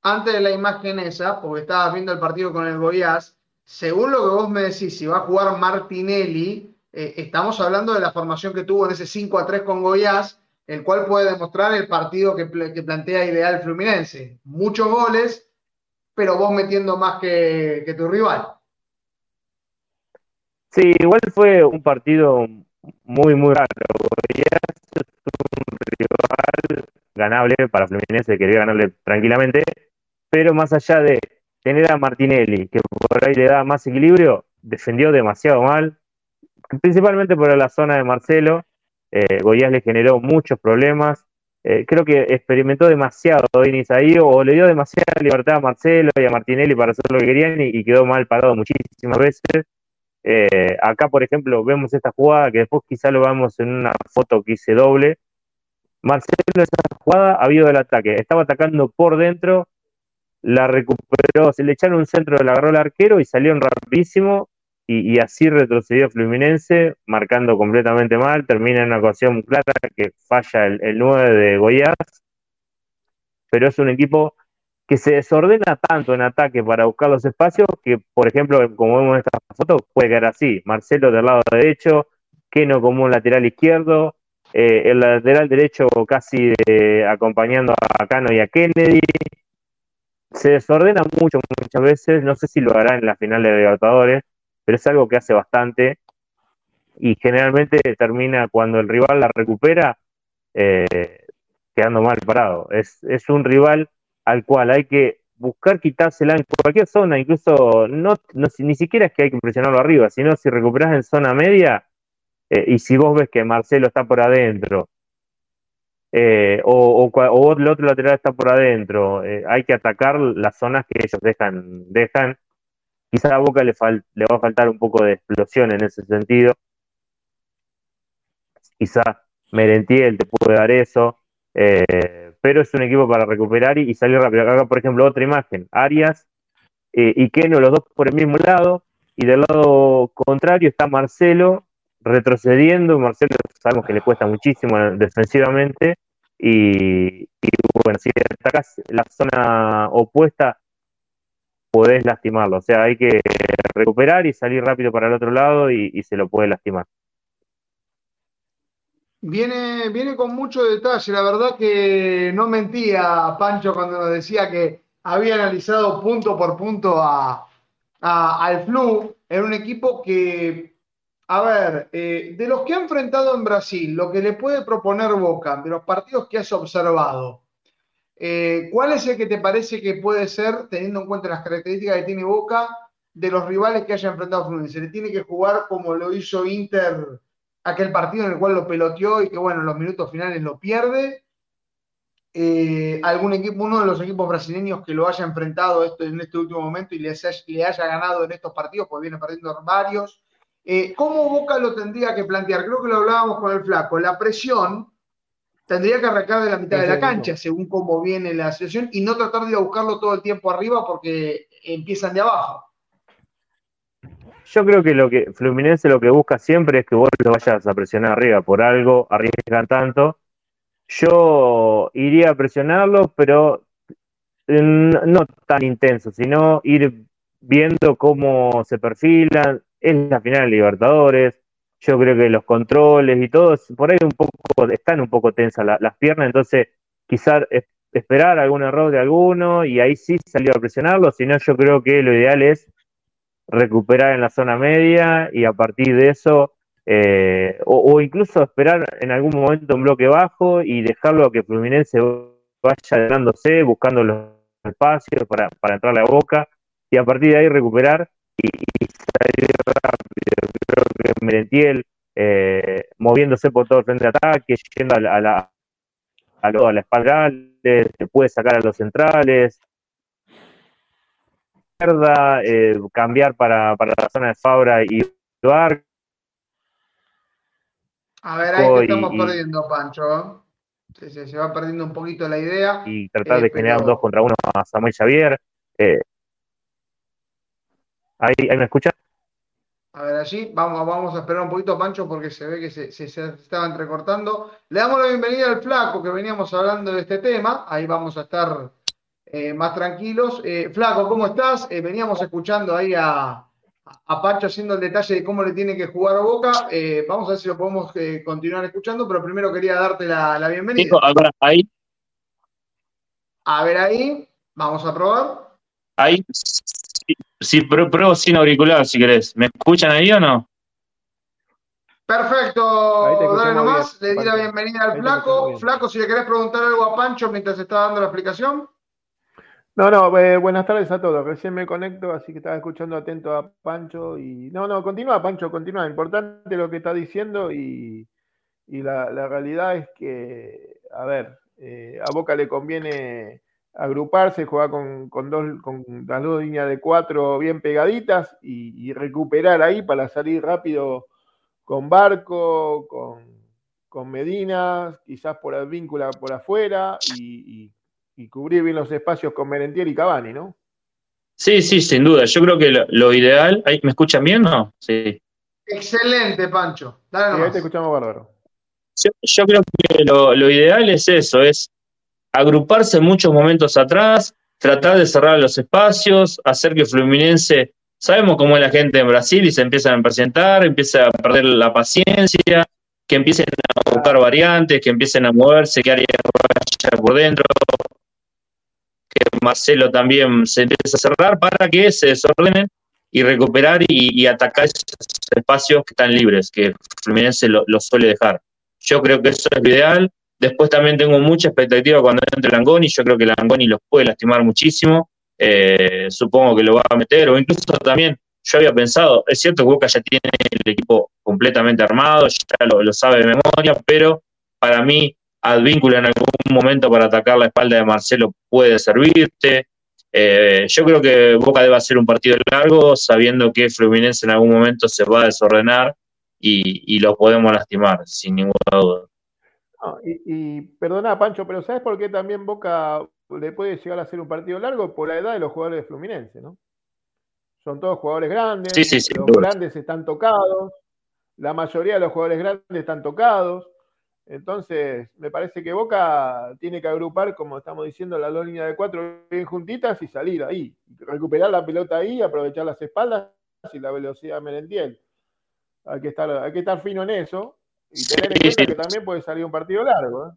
antes de la imagen esa, porque estabas viendo el partido con el Goiás, según lo que vos me decís, si va a jugar Martinelli, eh, estamos hablando de la formación que tuvo en ese 5 a 3 con Goiás, el cual puede demostrar el partido que, que plantea ideal Fluminense. Muchos goles, pero vos metiendo más que, tu rival. Sí, igual fue un partido muy, muy raro. Es un rival ganable para Fluminense, quería ganarle tranquilamente, pero más allá de tener a Martinelli, que por ahí le da más equilibrio, defendió demasiado mal, principalmente por la zona de Marcelo. Eh, Goiás le generó muchos problemas, eh, creo que experimentó demasiado Denis ahí o le dio demasiada libertad a Marcelo y a Martinelli para hacer lo que querían y, quedó mal parado muchísimas veces. Eh, acá, por ejemplo, vemos esta jugada que después quizá lo vemos en una foto que hice doble. Marcelo esa jugada ha habido el ataque, estaba atacando por dentro, la recuperó, se le echaron un centro, le agarró el arquero y salieron rapidísimo y, así retrocedió Fluminense, marcando completamente mal, termina en una ocasión clara que falla el, 9 de Goiás, pero es un equipo que se desordena tanto en ataque para buscar los espacios que, por ejemplo, como vemos en esta foto, puede quedar así, Marcelo del lado derecho, Keno como un lateral izquierdo, eh, el lateral derecho casi eh, acompañando a Cano y a Kennedy, se desordena mucho muchas veces, no sé si lo hará en la final de Libertadores, pero es algo que hace bastante. Y generalmente termina cuando el rival la recupera eh, quedando mal parado. Es, un rival al cual hay que buscar quitársela en cualquier zona, incluso no, ni siquiera es que hay que presionarlo arriba, sino si recuperas en zona media eh, y si vos ves que Marcelo está por adentro eh, o, o, el otro lateral está por adentro, hay que atacar las zonas que ellos dejan, dejan Quizá a Boca le, le va a faltar un poco de explosión en ese sentido. Quizá Merentiel te puede dar eso. Eh, pero es un equipo para recuperar y, salir rápido. Acá, por ejemplo, otra imagen. Arias eh, y Keno, los dos por el mismo lado. Y del lado contrario está Marcelo retrocediendo. Marcelo sabemos que le cuesta muchísimo defensivamente. Y, y bueno, si atacas la zona opuesta, podés lastimarlo. O sea, hay que recuperar y salir rápido para el otro lado y, se lo puede lastimar. Viene, viene con mucho detalle. La verdad que no mentía Pancho cuando nos decía que había analizado punto por punto a, al Flu en un equipo que, a ver, eh, de los que ha enfrentado en Brasil, lo que le puede proponer Boca, de los partidos que has observado, eh, ¿cuál es el que te parece que puede ser, teniendo en cuenta las características que tiene Boca, de los rivales que haya enfrentado Fluminense? ¿Le tiene que jugar como lo hizo Inter aquel partido en el cual lo peloteó y que, bueno, en los minutos finales lo pierde? Eh, ¿algún equipo, uno de los equipos brasileños que lo haya enfrentado esto, en este último momento y les haya- le haya ganado en estos partidos, porque viene perdiendo varios? Eh, ¿Cómo Boca lo tendría que plantear? Creo que lo hablábamos con el flaco. La presión tendría que arrancar de la mitad de la cancha, según cómo viene la situación, y no tratar de ir a buscarlo todo el tiempo arriba porque empiezan de abajo. Yo creo que lo que Fluminense lo que busca siempre es que vos lo vayas a presionar arriba. Por algo arriesgan tanto. Yo iría a presionarlo, pero eh, no tan intenso, sino ir viendo cómo se perfilan. Es la final de Libertadores. Yo creo que los controles y todo, por ahí un poco, están un poco tensas la- las piernas, entonces quizás es- esperar algún error de alguno y ahí sí salir a presionarlo. Si no, yo creo que lo ideal es recuperar en la zona media y a partir de eso, eh, o, incluso esperar en algún momento un bloque bajo y dejarlo a que Fluminense vaya ganándose, buscando los espacios para, para entrarle a boca y a partir de ahí recuperar y, y salir rápido. Creo que Merentiel eh, moviéndose por todo el frente de ataque, yendo a la, a la, a la espalda, puede sacar a los centrales, izquierda, eh, cambiar para, para la zona de Fabra y Duarte. A ver, ahí te estamos y- perdiendo, Pancho. Sí, sí, se va perdiendo un poquito la idea. y tratar Eh, de generar pero- dos contra uno a Samuel Xavier. Eh, ahí, ahí me escucha. A ver, allí vamos, vamos a esperar un poquito, Pancho, porque se ve que se, se- se estaba entrecortando. Le damos la bienvenida al Flaco, que veníamos hablando de este tema. Ahí vamos a estar eh, más tranquilos. Eh, Flaco, ¿cómo estás? Eh, veníamos escuchando ahí a, a Pancho haciendo el detalle de cómo le tiene que jugar a Boca. Eh, vamos a ver si lo podemos eh, continuar escuchando, pero primero quería darte la, la bienvenida. Nico, ahora, ahí, A ver ahí, vamos a probar. ahí, sí, sí, pr- pruebo sin auricular si querés. ¿Me escuchan ahí o no? Perfecto, dale nomás. bien, Le di la bienvenida al Flaco. Flaco, si le querés preguntar algo a Pancho mientras está dando la explicación. No, no, eh, buenas tardes a todos. Recién me conecto, así que estaba escuchando atento a Pancho y no, no, continúa Pancho, continúa. Importante lo que está diciendo y, y la, la realidad es que, a ver, eh, a Boca le conviene agruparse, jugar con, con dos, con las dos líneas de cuatro bien pegaditas y, recuperar ahí para salir rápido con Barco, con, con Medina, quizás por el vínculo por afuera y, y- cubrir bien los espacios con Merentiel y Cavani, ¿no? Sí, sí, sin duda. Yo creo que lo, lo ideal. ¿ahí, ¿Me escuchan bien o no? Sí. Excelente, Pancho. Dale Sí, ahí nomás. te escuchamos bárbaro. Yo, yo creo que lo, lo ideal es eso, es agruparse en muchos momentos atrás, tratar de cerrar los espacios, hacer que Fluminense, sabemos cómo es la gente en Brasil y se empiezan a presentar, empieza a perder la paciencia, que empiecen a buscar variantes, que empiecen a moverse, que Arias vaya por dentro, Marcelo también se empiece a cerrar para que se desordenen y recuperar y, atacar esos espacios que están libres, que Fluminense lo suele dejar. Yo creo que eso es lo ideal. Después también tengo mucha expectativa cuando entre Langoni. Yo creo que Langoni los puede lastimar muchísimo. Eh, supongo que lo va a meter. O incluso también, yo había pensado, es cierto que Boca ya tiene el equipo completamente armado, ya lo, lo sabe de memoria, pero para mí, Advíncula en algún momento para atacar la espalda de Marcelo puede servirte. Eh, yo creo que Boca debe hacer un partido largo, sabiendo que Fluminense en algún momento se va a desordenar y, y lo podemos lastimar, sin ninguna duda. No, y, y perdona, Pancho, pero ¿sabes por qué también Boca le puede llegar a ser un partido largo? Por la edad de los jugadores de Fluminense, ¿no? Son todos jugadores grandes, Sí, sí, sin los duda. grandes están tocados, la mayoría de los jugadores grandes están tocados. Entonces, me parece que Boca tiene que agrupar, como estamos diciendo, las dos líneas de cuatro bien juntitas y salir ahí. Recuperar la pelota ahí, aprovechar las espaldas y la velocidad de Merentiel. Hay que estar, hay que estar fino en eso y tener en cuenta que también puede salir un partido largo. ¿eh?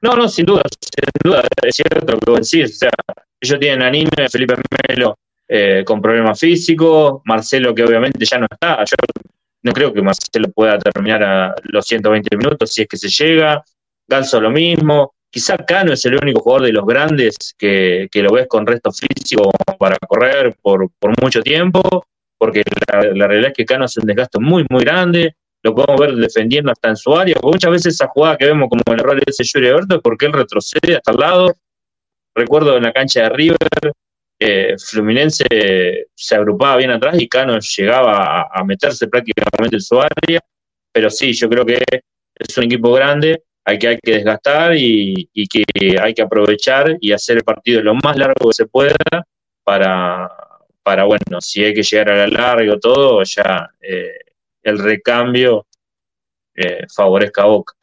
No, no, sin duda, sin duda, es cierto que vos decís. O sea, ellos tienen a Nino y a Felipe Melo eh, con problemas físicos, Marcelo que obviamente ya no está. Yo no creo que Marcelo pueda terminar a los 120 minutos si es que se llega. Ganso lo mismo. Quizá Cano es el único jugador de los grandes que, que lo ves con resto físico para correr por, por mucho tiempo, porque la, realidad es que Cano hace un desgaste muy, muy grande lo podemos ver defendiendo hasta en su área, muchas veces esa jugada que vemos como el error de ese Yuri Alberto es porque él retrocede hasta el lado. Recuerdo en la cancha de River, eh, Fluminense se agrupaba bien atrás y Cano llegaba a, meterse prácticamente en su área, pero sí, yo creo que es un equipo grande, hay que, hay que desgastar y, que hay que aprovechar y hacer el partido lo más largo que se pueda para, para bueno, si hay que llegar a la larga o todo, ya... Eh, el recambio eh, favorezca a Boca.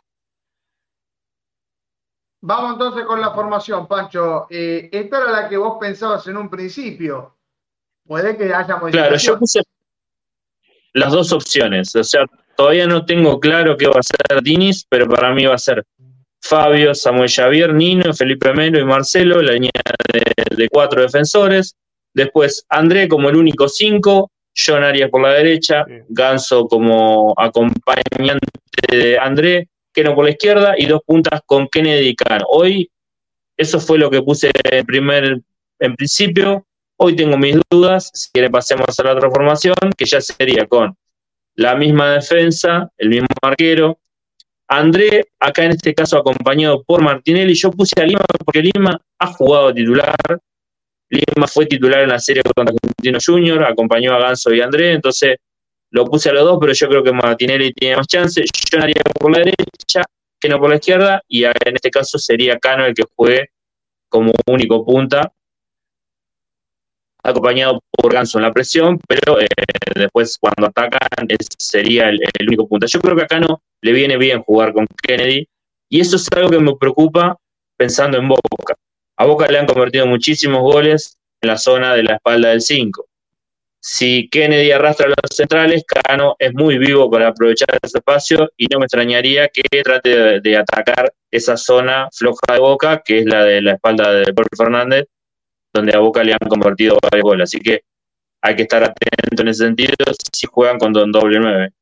Vamos entonces con la formación, Pancho. Eh, esta era la que vos pensabas en un principio. Puede que haya. Claro, yo puse las dos opciones. O sea, todavía no tengo claro qué va a ser Dinis, pero para mí va a ser Fabio, Samuel Javier, Nino, Felipe Melo y Marcelo, la línea de cuatro defensores. Después André como el único cinco, John Arias por la derecha, Ganso como acompañante de André, Keno por la izquierda y dos puntas con Kennedy y Cano. Hoy, eso fue lo que puse en, primer, en principio. Hoy tengo mis dudas. Si quieren, pasemos a la transformación, que ya sería con la misma defensa, el mismo arquero. André, acá en este caso acompañado por Martinelli. Yo puse a Lima porque Lima ha jugado titular, Lima fue titular en la serie contra Argentino Junior, acompañó a Ganso y André, entonces lo puse a los dos, pero yo creo que Martinelli tiene más chance. Yo haría por la derecha, que no por la izquierda, y en este caso sería Cano el que juegue como único punta, acompañado por Ganso en la presión, pero eh, después cuando atacan sería el, el, único punta. Yo creo que a Cano le viene bien jugar con Kennedy, y eso es algo que me preocupa pensando en Boca. A Boca le han convertido muchísimos goles en la zona de la espalda del 5. Si Kennedy arrastra a los centrales, Cano es muy vivo para aprovechar ese espacio y no me extrañaría que trate de, atacar esa zona floja de Boca, que es la de la espalda de Paul Fernández, donde a Boca le han convertido varios goles. Así que hay que estar atento en ese sentido si juegan con Don doble 9.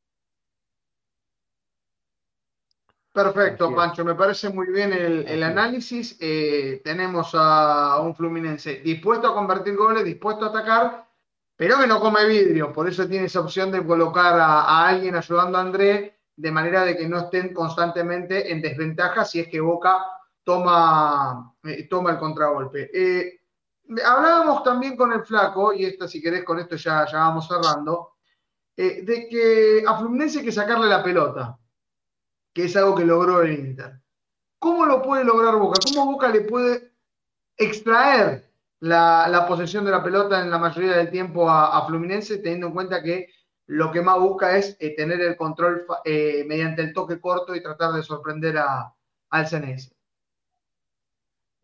Perfecto, Pancho, me parece muy bien el, análisis. Eh, tenemos a un Fluminense dispuesto a convertir goles, dispuesto a atacar, pero que no come vidrio. Por eso tiene esa opción de colocar a, alguien ayudando a André, de manera de que no estén constantemente en desventaja si es que Boca toma, eh, toma el contragolpe. Eh, hablábamos también con el Flaco, y esto, si querés, con esto ya, ya vamos cerrando, de que a Fluminense hay que sacarle la pelota que es algo que logró el Inter. ¿Cómo lo puede lograr Boca? ¿Cómo Boca le puede extraer la, posesión de la pelota en la mayoría del tiempo a, Fluminense, teniendo en cuenta que lo que más busca es eh, tener el control eh, mediante el toque corto y tratar de sorprender a, al CNS?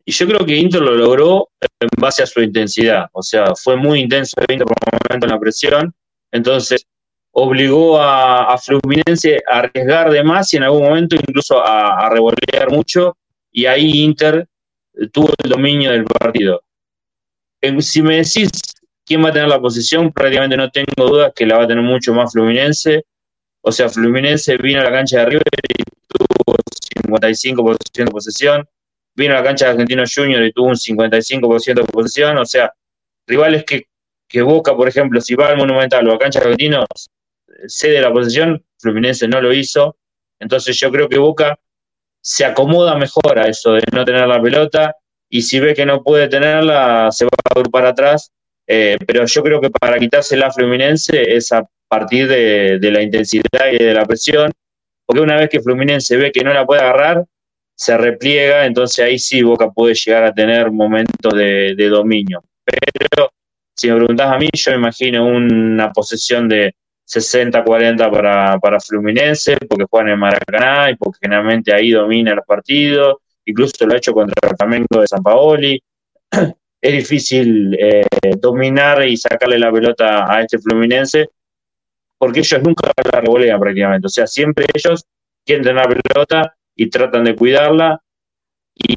Y yo creo que Inter lo logró en base a su intensidad. O sea, fue muy intenso el Inter por un momento en la presión. Entonces, obligó a, Fluminense a arriesgar de más y en algún momento incluso a, a mucho y ahí Inter tuvo el dominio del partido. Si me decís quién va a tener la posición, prácticamente no tengo dudas que la va a tener mucho más Fluminense. O sea, Fluminense vino a la cancha de River y tuvo 55% de posesión. Vino a la cancha de Argentino Junior y tuvo un 55% de posesión. O sea, rivales que, que Boca, por ejemplo, si va al Monumental o a cancha de Argentinos, cede la posesión, Fluminense no lo hizo, entonces yo creo que Boca se acomoda mejor a eso de no tener la pelota y si ve que no puede tenerla se va a agrupar atrás, eh, pero yo creo que para quitársela a Fluminense es a partir de, la intensidad y de la presión, porque una vez que Fluminense ve que no la puede agarrar, se repliega, entonces ahí sí Boca puede llegar a tener momentos de, de dominio. Pero si me preguntás a mí, yo me imagino una posesión de 60-40 para, para Fluminense, porque juegan en Maracaná y porque generalmente ahí domina los partidos, incluso lo ha hecho contra el Flamengo de San Paoli. [CLEARS THROAT] Es difícil eh, dominar y sacarle la pelota a este Fluminense, porque ellos nunca la revolean prácticamente, o sea, siempre ellos quieren tener la pelota y tratan de cuidarla. y,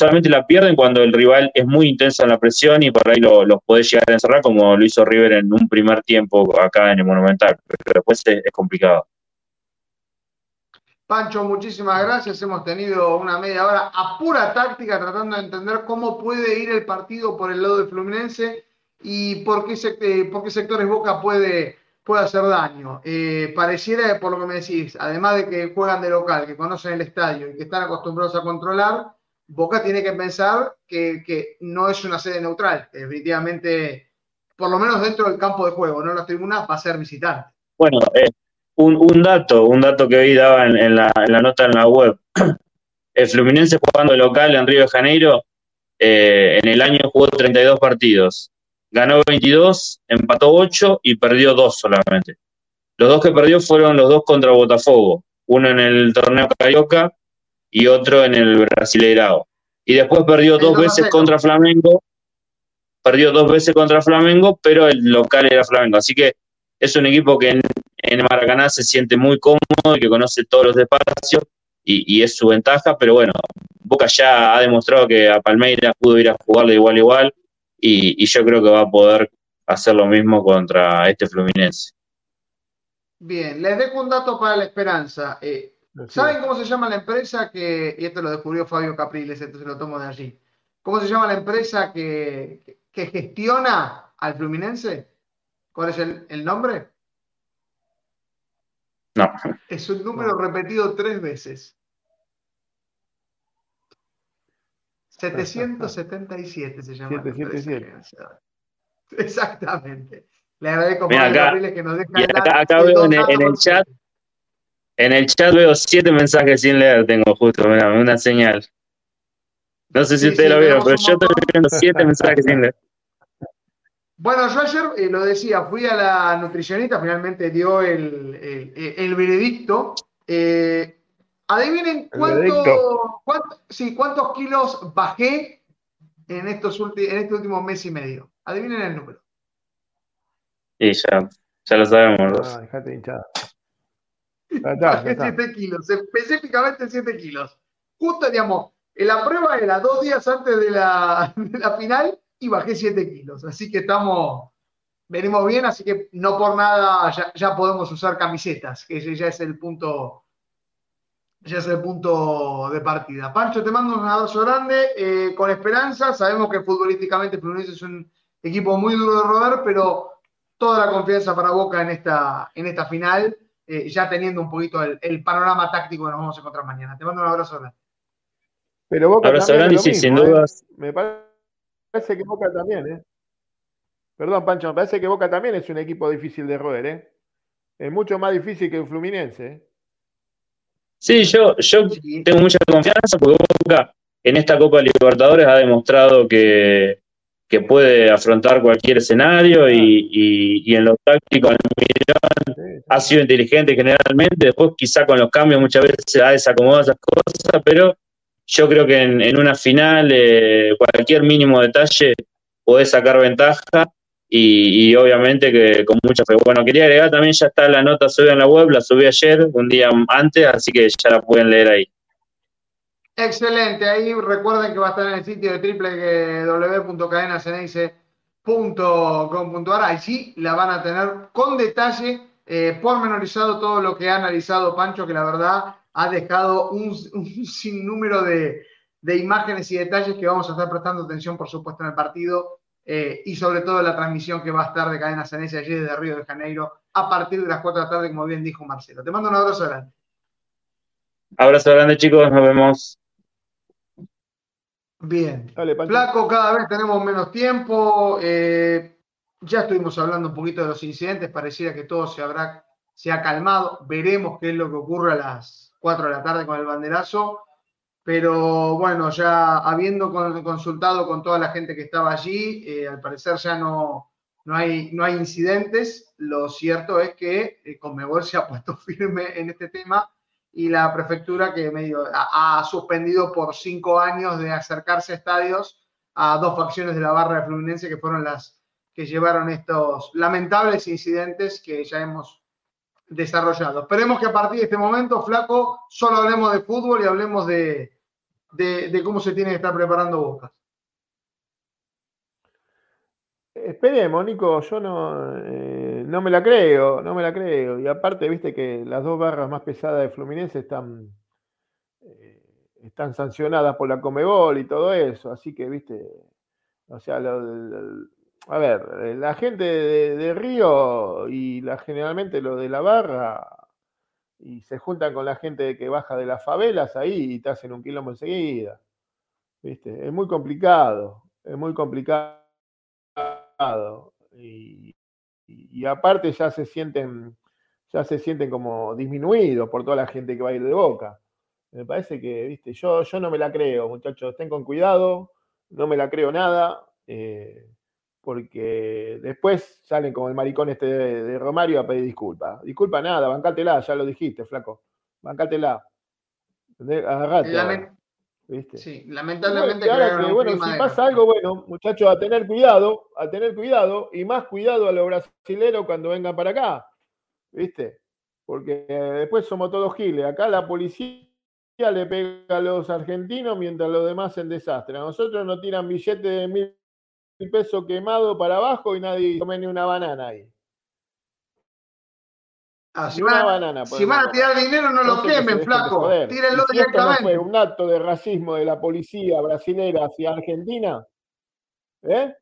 solamente la pierden cuando el rival es muy intenso en la presión y por ahí los lo podés llegar a encerrar como lo hizo River en un primer tiempo acá en el Monumental, pero después es, complicado. Pancho, muchísimas gracias. Hemos tenido una media hora a pura táctica tratando de entender cómo puede ir el partido por el lado de Fluminense y por qué, por qué sectores Boca puede puede hacer daño. Eh, pareciera, por lo que me decís, además de que juegan de local, que conocen el estadio y que están acostumbrados a controlar, Boca tiene que pensar que, no es una sede neutral, definitivamente, por lo menos dentro del campo de juego, no en las tribunas, va a ser visitante. Bueno, eh, un, dato, un dato que hoy daba en, la, nota en la web. [CLEARS THROAT] El Fluminense jugando local en Río de Janeiro, eh, en el año jugó 32 partidos ganó 22, empató 8 y perdió 2 solamente. Los dos que perdió fueron los dos contra Botafogo, uno en el torneo Carioca y otro en el Brasileirao. Y después perdió dos veces contra Flamengo, perdió dos veces contra Flamengo, pero el local era Flamengo. Así que es un equipo que en, Maracaná se siente muy cómodo y que conoce todos los espacios y, y, es su ventaja, pero bueno, Boca ya ha demostrado que a Palmeiras pudo ir a jugarle igual igual y, yo creo que va a poder hacer lo mismo contra este Fluminense. Bien, les dejo un dato para la esperanza. Eh, ¿Saben cómo se llama la empresa que, y esto lo descubrió Fabio Capriles, entonces lo tomo de allí, ¿cómo se llama la empresa que, gestiona al Fluminense? ¿Cuál es el, nombre? No. Es un número repetido tres veces. 777 se llama. 777. Exactamente. Le agradezco Mira, acá, que nos deja acá, acá veo en el, chat, en el chat veo siete mensajes sin leer, tengo justo, mira, una señal. No sé si ustedes lo vieron, pero yo estoy viendo siete mensajes sin leer. Bueno, yo ayer eh, lo decía, fui a la nutricionista, finalmente dio el, el, el veredicto. Eh, Adivinen cuánto, sí, cuántos kilos bajé en, estos en este último mes y medio. Adivinen el número. Y ya, ya lo sabemos. Ah, dejate hinchada. Bajé 7 [LAUGHS] kilos, específicamente 7 kilos. Justo, digamos, en la prueba era dos días antes de la, [LAUGHS] de la final y bajé 7 kilos. Así que estamos, venimos bien, así que no por nada ya, ya podemos usar camisetas, que ese ya es el punto ya es el punto de partida. Pancho, te mando un abrazo grande, eh, con esperanza. Sabemos que futbolísticamente Fluminense es un equipo muy duro de rodar, pero toda la confianza para Boca en esta, en esta final, eh, ya teniendo un poquito el, panorama táctico que nos vamos a encontrar mañana. Te mando un abrazo grande. Pero Boca abrazo grande, sí, sin ¿eh? dudas. Me parece que Boca también, ¿eh? Perdón, Pancho, me parece que Boca también es un equipo difícil de roer, ¿eh? Es mucho más difícil que el Fluminense, ¿eh? Sí, yo, yo tengo mucha confianza porque Boca en esta Copa Libertadores ha demostrado que, puede afrontar cualquier escenario y, y, en lo táctico ha sido inteligente generalmente, después quizá con los cambios muchas veces ha desacomodado esas cosas, pero yo creo que en, una final eh, cualquier mínimo detalle puede sacar ventaja y, obviamente que con mucha fe. Bueno, quería agregar también, ya está la nota subida en la web, la subí ayer, un día antes, así que ya la pueden leer ahí. Excelente, ahí recuerden que va a estar en el sitio de www.cadenaceneice.com.ar, sí la van a tener con detalle, eh, pormenorizado todo lo que ha analizado Pancho, que la verdad ha dejado un, [LAUGHS] sinnúmero de, de imágenes y detalles que vamos a estar prestando atención, por supuesto, en el partido eh, y sobre todo la transmisión que va a estar de Cadena Ceneice allí desde Río de Janeiro a partir de las 4 de la tarde, como bien dijo Marcelo. Te mando un abrazo grande. Abrazo grande, chicos, nos vemos. Bien. Flaco, cada vez tenemos menos tiempo. Eh, ya estuvimos hablando un poquito de los incidentes, pareciera que todo se habrá se ha calmado. Veremos qué es lo que ocurre a las 4 de la tarde con el banderazo. Pero bueno, ya habiendo consultado con toda la gente que estaba allí, eh, al parecer ya no, no, hay, no hay incidentes. Lo cierto es que eh, Conmebol se ha [LAUGHS] puesto firme en este tema y la prefectura que medio ha, suspendido por cinco años de acercarse a estadios a dos facciones de la barra de Fluminense que fueron las que llevaron estos lamentables incidentes que ya hemos desarrollado. Esperemos que a partir de este momento, Flaco, solo hablemos de fútbol y hablemos de, de, cómo se tiene que estar preparando Boca. Esperemos, Nico, yo no, eh, no me la creo, no me la creo. Y aparte, viste que las dos barras más pesadas de Fluminense están, eh, están sancionadas por la Comebol y todo eso. Así que, viste, o sea, lo- lo- a ver, eh, la gente de, Río y la, generalmente lo de la barra y se juntan con la gente que baja de las favelas ahí y te hacen un quilombo enseguida. ¿Viste? Es muy complicado, es muy complicado. Y aparte ya se sienten, ya se sienten como disminuidos por toda la gente que va a ir de boca. Me parece que, viste, yo, yo no me la creo, muchachos, estén con cuidado, no me la creo nada, eh, porque después salen como el maricón este de, de Romario a pedir disculpas. Disculpa nada, bancátela, ya lo dijiste, flaco. Bancátela. Agarrate. ¿viste? Sí, lamentablemente que bueno, si pasa algo, bueno, muchachos, a tener cuidado, a tener cuidado, y más cuidado a los brasileros cuando vengan para acá, ¿viste? Porque eh, después somos todos giles. Acá la policía le pega a los argentinos mientras los demás en desastre. A nosotros nos tiran billetes de mil pesos quemados para abajo y nadie come ni una banana ahí. Ah, si van, a- banana. si van a tirar dinero, no lo que quemen, flaco. Tírenlo si esto no fue directamente. un acto de racismo de la policía brasilera hacia Argentina, ¿eh?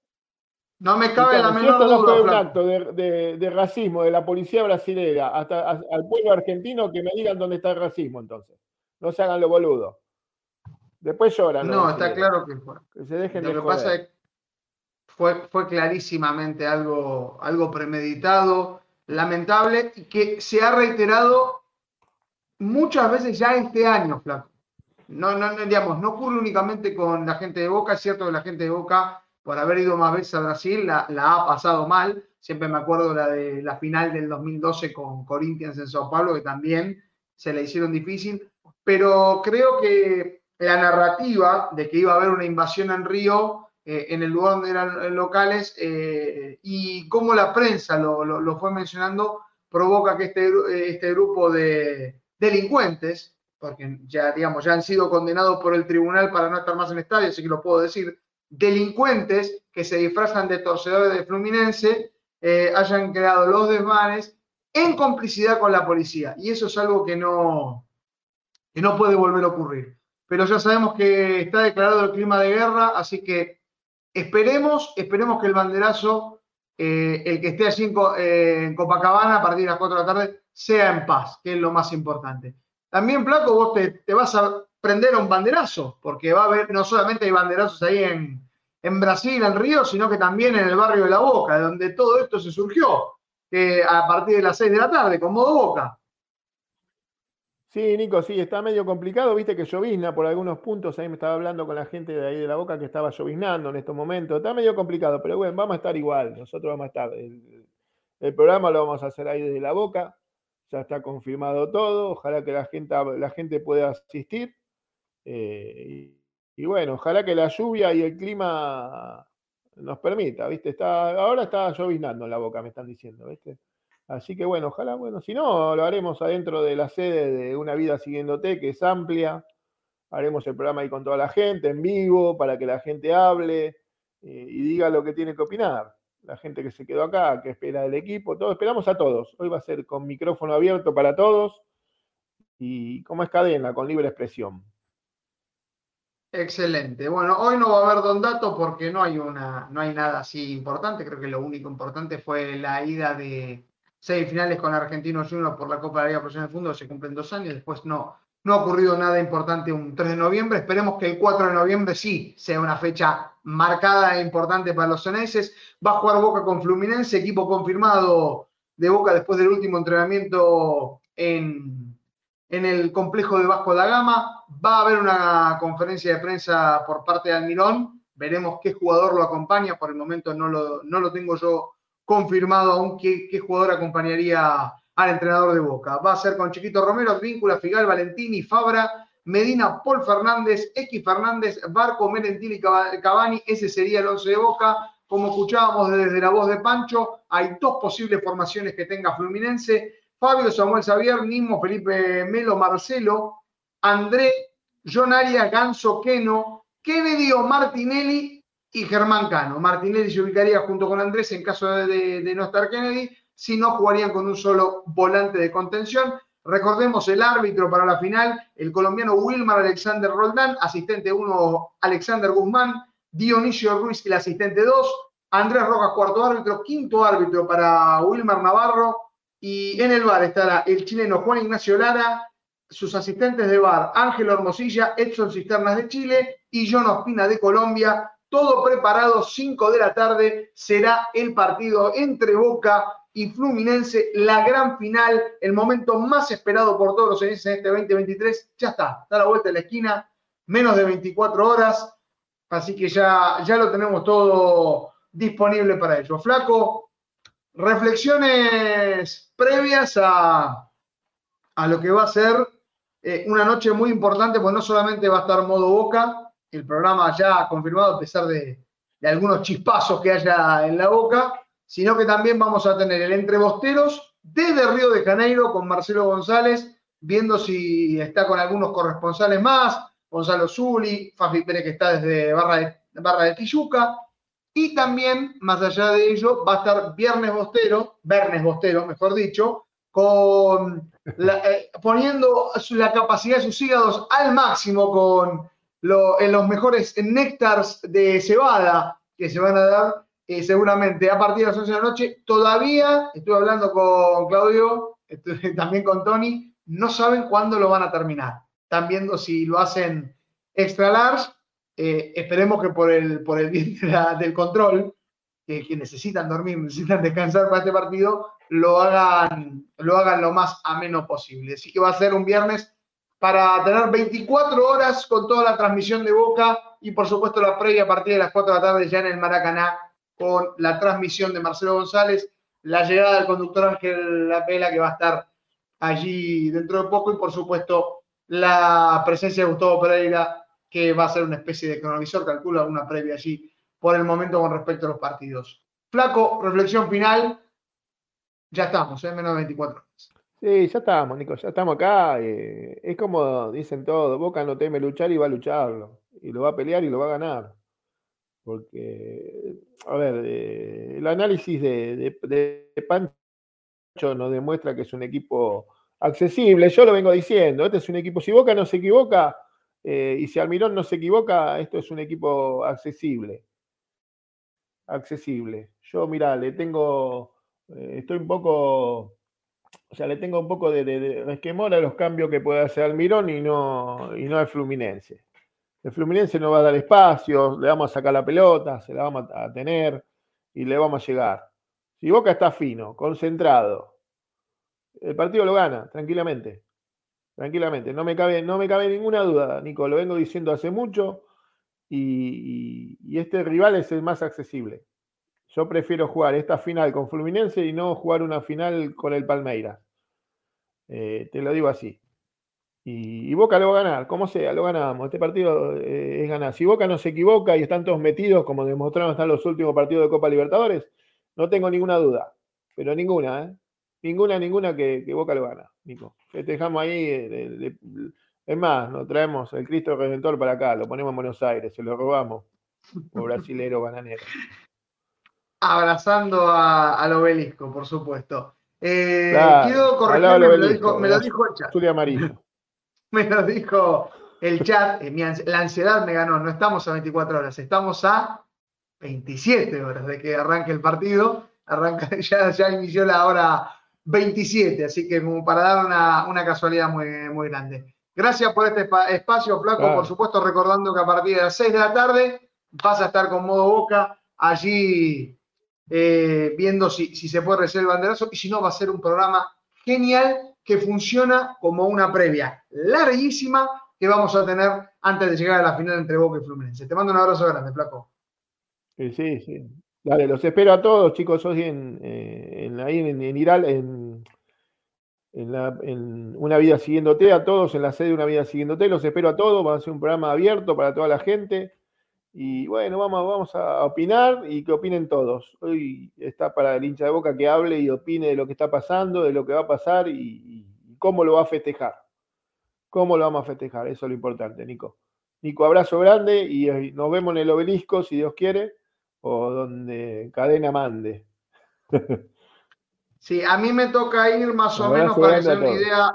No me cabe la Escuchame, si menor esto no duda, fue un flaco. acto de, de- de racismo de la policía brasilera hasta a- al pueblo argentino, que me digan dónde está el racismo entonces. No se hagan los boludos. Después lloran. No, está claro que. Que se dejen Lo de que joder. pasa es que fue, fue clarísimamente algo, algo premeditado, lamentable, y que se ha reiterado muchas veces ya este año, Flaco. No, no, no, digamos, no ocurre únicamente con la gente de Boca, es cierto que la gente de Boca, por haber ido más veces a Brasil, la, la ha pasado mal. Siempre me acuerdo la de la final del 2012 con Corinthians en Sao Paulo, que también se la hicieron difícil. Pero creo que la narrativa de que iba a haber una invasión en Río, eh, en el lugar donde eran eh, locales, eh, y cómo la prensa lo, lo- fue mencionando, provoca que este, este grupo de delincuentes, porque ya, digamos, ya han sido condenados por el tribunal para no estar más en estadio, así que lo puedo decir, delincuentes que se disfrazan de torcedores de Fluminense, hayan creado los desmanes en complicidad con la policía. Y eso es algo que no, que no puede volver a ocurrir. Pero ya sabemos que está declarado el clima de guerra, así que esperemos, esperemos que el banderazo, eh, el que esté allí en, eh, en Copacabana a partir de las 4 de la tarde, sea en paz, que es lo más importante. También, Flaco, vos te, vas a prender a un banderazo, porque va a haber, no solamente hay banderazos ahí en, en Brasil, en Río, sino que también en el barrio de La Boca, donde todo esto se surgió, que a partir de las 6 de la tarde, con modo Boca. Sí, Nico, sí, está medio complicado. Viste que llovizna por algunos puntos. Ahí me estaba hablando con la gente de ahí de la boca que estaba lloviznando en estos momentos. Está medio complicado, pero bueno, vamos a estar igual. Nosotros vamos a estar. El, programa lo vamos a hacer ahí desde la boca. Ya está confirmado todo. Ojalá que la gente, la gente pueda asistir. Eh, y, y bueno, ojalá que la lluvia y el clima nos permita, ¿viste? Está, ahora está lloviznando en la boca, me están diciendo, ¿viste? Así que bueno, ojalá, bueno, si no, lo haremos adentro de la sede de Una Vida Siguiéndote, que es amplia. Haremos el programa ahí con toda la gente, en vivo, para que la gente hable eh, y diga lo que tiene que opinar. La gente que se quedó acá, que espera del equipo, todo, esperamos a todos. Hoy va a ser con micrófono abierto para todos y como es cadena, con libre expresión. Excelente. Bueno, hoy no va a haber Don Dato porque no hay una, no hay nada así importante. Creo que lo único importante fue la ida de semifinales con Argentinos Juniors por la Copa de la Liga Profesional de Fútbol. Se cumplen dos años. Después no, no ha ocurrido nada importante un 3 de noviembre. Esperemos que el 4 de noviembre sí sea una fecha marcada e importante para los soneses. Va a jugar Boca con Fluminense, equipo confirmado de Boca después del último entrenamiento en, en el complejo de Vasco da Gama. Va a haber una conferencia de prensa por parte de Almirón. Veremos qué jugador lo acompaña. Por el momento no lo, no lo tengo yo confirmado aún qué, jugador acompañaría al entrenador de Boca. Va a ser con Chiquito Romero, Víncula, Figal, Valentini, Fabra, Medina, Paul Fernández, X Fernández, Barco, Merentini y Cavani. Ese sería el once de Boca. Como escuchábamos desde la voz de Pancho, hay dos posibles formaciones que tenga Fluminense. Fabio, Samuel Xavier, Nimo, Felipe Melo, Marcelo, André, John Ganso, Keno, Kennedy Martinelli y Germán Cano. Martinelli se ubicaría junto con Andrés en caso de, no estar Kennedy, si no jugarían con un solo volante de contención. Recordemos el árbitro para la final, el colombiano Wilmar Alexander Roldán, asistente 1 Alexander Guzmán, Dionisio Ruiz, el asistente 2, Andrés Rojas, cuarto árbitro, quinto árbitro para Wilmar Navarro, y en el bar estará el chileno Juan Ignacio Lara, sus asistentes de bar Ángel Hermosilla, Edson Cisternas de Chile y John Ospina de Colombia. Todo preparado, 5 de la tarde será el partido entre Boca y Fluminense, la gran final, el momento más esperado por todos los en este 2023. Ya está, está la vuelta de la esquina, menos de 24 horas, así que ya, ya lo tenemos todo disponible para ello. Flaco, reflexiones previas a, a lo que va a ser eh, una noche muy importante, pues no solamente va a estar modo boca, el programa ya confirmado a pesar de, algunos chispazos que haya en la boca, sino que también vamos a tener el Entre Bosteros desde Río de Janeiro con Marcelo González, viendo si está con algunos corresponsales más, Gonzalo Zuli, Fafi Pérez que está desde Barra de, Barra Tijuca, y también, más allá de ello, va a estar Viernes Bostero, Viernes Bostero, mejor dicho, con eh, poniendo la capacidad de sus hígados al máximo con en los mejores néctares de cebada que se van a dar eh, seguramente a partir de las 11 de la noche. Todavía, estuve hablando con Claudio, [LAUGHS] también con Tony, no saben cuándo lo van a terminar. Están viendo si lo hacen extra large. Eh, esperemos que por el, por el bien del control, que necesitan dormir, necesitan descansar para este partido, lo hagan, lo hagan lo más ameno posible. Así que va a ser un viernes para tener 24 horas con toda la transmisión de Boca y por supuesto la previa a partir de las 4 de la tarde ya en el Maracaná con la transmisión de Marcelo González, la llegada del conductor Ángel Lapela que va a estar allí dentro de poco y por supuesto la presencia de Gustavo Pereira que va a ser una especie de cronovisor, calcula una previa allí por el momento con respecto a los partidos. Flaco, reflexión final. Ya estamos, ¿eh? menos de 24 horas. Sí, ya estamos, Nico, ya estamos acá. Eh, es como dicen todos, Boca no teme luchar y va a lucharlo. Y lo va a pelear y lo va a ganar. Porque, a ver, eh, el análisis de, Pancho nos demuestra que es un equipo accesible. Yo lo vengo diciendo, este es un equipo, si Boca no se equivoca eh, y si Almirón no se equivoca, esto es un equipo accesible. Accesible. Yo, mira, le tengo, estoy un poco, o sea, le tengo un poco de, de, a los cambios que puede hacer Almirón y no, y no al Fluminense. El Fluminense no va a dar espacio, le vamos a sacar la pelota, se la vamos a tener y le vamos a llegar. Si Boca está fino, concentrado, el partido lo gana tranquilamente. Tranquilamente. No me cabe, no me cabe ninguna duda, Nico. Lo vengo diciendo hace mucho y, este rival es el más accesible. Yo prefiero jugar esta final con Fluminense y no jugar una final con el Palmeiras. Eh, te lo digo así. Y, Boca lo va a ganar, como sea, lo ganamos. Este partido eh, es ganar. Si Boca no se equivoca y están todos metidos, como demostraron hasta los últimos partidos de Copa Libertadores, no tengo ninguna duda. Pero ninguna, ¿eh? Ninguna, ninguna que, Boca lo gana, Nico. dejamos ahí. Eh, es más, nos traemos el Cristo Redentor para acá, lo ponemos en Buenos Aires, se lo robamos. O brasilero bananero. Abrazando al obelisco, por supuesto. Eh, quiero corregirme, me lo dijo, me lo dijo el chat. amarillo. [LAUGHS] me lo dijo el chat, eh, la ansiedad me ganó, no estamos a 24 horas, estamos a 27 horas de que arranque el partido, arranca, [LAUGHS] ya, ya inició la hora 27, así que como para dar una, casualidad muy, muy grande. Gracias por este espacio, Flaco, por supuesto recordando que a partir de las 6 de la tarde vas a estar con modo boca allí eh, viendo si, si se puede recibir el banderazo y si no va a ser un programa genial que funciona como una previa larguísima que vamos a tener antes de llegar a la final entre Boca y Fluminense. Te mando un abrazo grande, Flaco. Sí, sí, sí. Dale, los espero a todos, chicos, hoy en, eh, en ahí en, en Iral, en, en, Una Vida Siguiéndote, a todos en la sede de Una Vida Siguiéndote, los espero a todos, va a ser un programa abierto para toda la gente. Y bueno, vamos, vamos a opinar y que opinen todos. Hoy está para el hincha de boca que hable y opine de lo que está pasando, de lo que va a pasar y, cómo lo va a festejar. ¿Cómo lo vamos a festejar? Eso es lo importante, Nico. Nico, abrazo grande y eh, nos vemos en el obelisco, si Dios quiere, o donde cadena mande. [LAUGHS] Sí, a mí me toca ir más o menos para hacer una idea.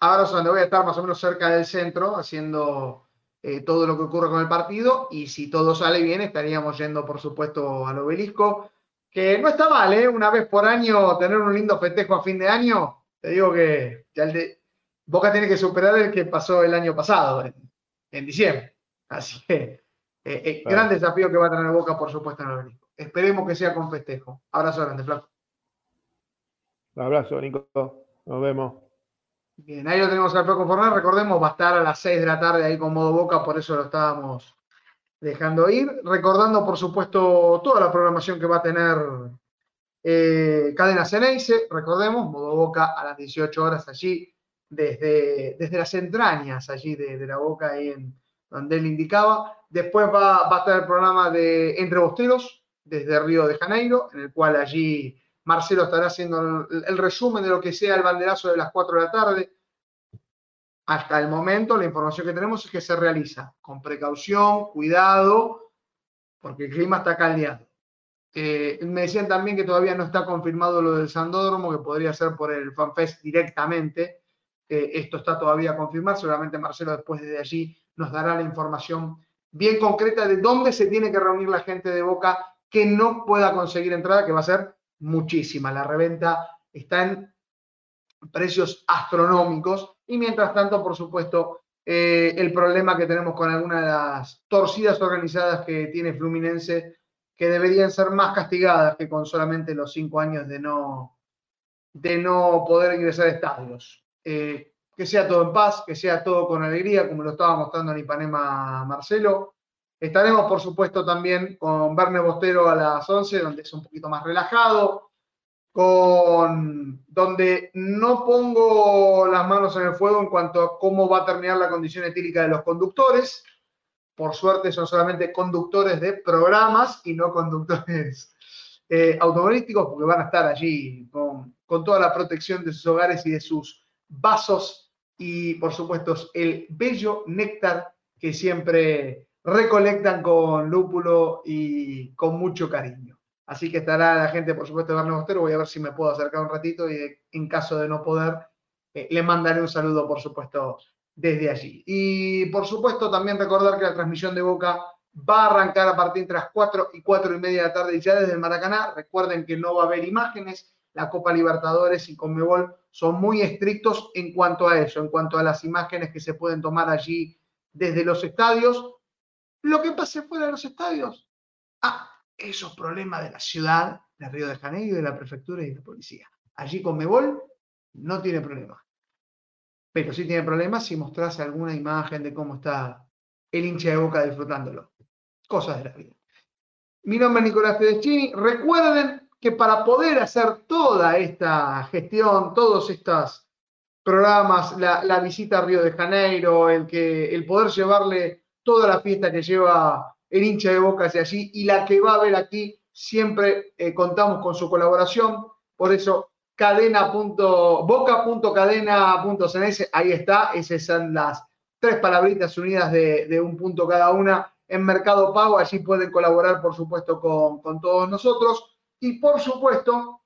Ahora es donde voy a estar más o menos cerca del centro, haciendo eh, todo lo que ocurre con el partido. Y si todo sale bien, estaríamos yendo, por supuesto, al obelisco. Que no está mal, ¿eh? Una vez por año tener un lindo festejo a fin de año. Te digo que ya el de, Boca tiene que superar el que pasó el año pasado, en, diciembre. Así que, eh, eh, gran desafío que va a tener Boca, por supuesto, en el obelisco. Esperemos que sea con festejo. Abrazo grande, Flaco. Un abrazo, Nico. Nos vemos. Bien, ahí lo tenemos al Flaco Fornal. Recordemos, va a estar a las 6 de la tarde ahí con modo Boca, por eso lo estábamos dejando ir. Recordando, por supuesto, toda la programación que va a tener eh, Cadena Ceneice. Recordemos, modo Boca a las 18 horas allí, desde, desde las entrañas allí de, la Boca, ahí en donde él indicaba. Después va, va a estar el programa de Entre Bosteros, desde Río de Janeiro, en el cual allí Marcelo estará haciendo el, resumen de lo que sea el banderazo de las 4 de la tarde. Hasta el momento la información que tenemos es que se realiza con precaución, cuidado, porque el clima está caldeado. Eh, me decían también que todavía no está confirmado lo del Sandódromo, que podría ser por el FanFest directamente. esto está todavía a confirmar. Seguramente Marcelo después de allí nos dará la información bien concreta de dónde se tiene que reunir la gente de Boca que no pueda conseguir entrada, que va a ser muchísima. La reventa está en precios astronómicos y mientras tanto, por supuesto, eh, el problema que tenemos con algunas de las torcidas organizadas que tiene Fluminense, que deberían ser más castigadas que con solamente los cinco años de no, de no poder ingresar a estadios. Eh, que sea todo en paz, que sea todo con alegría, como lo estaba mostrando en Ipanema Marcelo, Estaremos, por supuesto, también con Verne Bostero a las 11, donde es un poquito más relajado, con donde no pongo las manos en el fuego en cuanto a cómo va a terminar la condición etílica de los conductores. Por suerte son solamente conductores de programas y no conductores eh, automovilísticos, porque van a estar allí con, con toda la protección de sus hogares y de sus vasos y, por supuesto, el bello néctar que siempre recolectan con lúpulo y con mucho cariño. Así que estará la gente, por supuesto, de Barrio Bostero. Voy a ver si me puedo acercar un ratito y en caso de no poder, eh, le mandaré un saludo, por supuesto, desde allí. Y por supuesto, también recordar que la transmisión de Boca va a arrancar a partir de las 4 y 4 y media de la tarde ya desde el Maracaná. Recuerden que no va a haber imágenes. La Copa Libertadores y Conmebol son muy estrictos en cuanto a eso, en cuanto a las imágenes que se pueden tomar allí desde los estadios lo que pase fuera de los estadios. Ah, esos problemas de la ciudad de Río de Janeiro, de la prefectura y de la policía. Allí con Mebol no tiene problema. Pero sí tiene problemas si mostrase alguna imagen de cómo está el hincha de boca disfrutándolo. Cosas de la vida. Mi nombre es Nicolás Tedeschini. Recuerden que para poder hacer toda esta gestión, todos estos programas, la, la visita a Río de Janeiro, el, que, el poder llevarle toda la fiesta que lleva el hincha de Boca hacia allí y la que va a haber aquí, siempre eh, contamos con su colaboración. Por eso, cadena.boca.cadena.cns, ahí está, esas son las tres palabritas unidas de, un punto cada una en Mercado Pago. Allí pueden colaborar, por supuesto, con, con todos nosotros. Y por supuesto,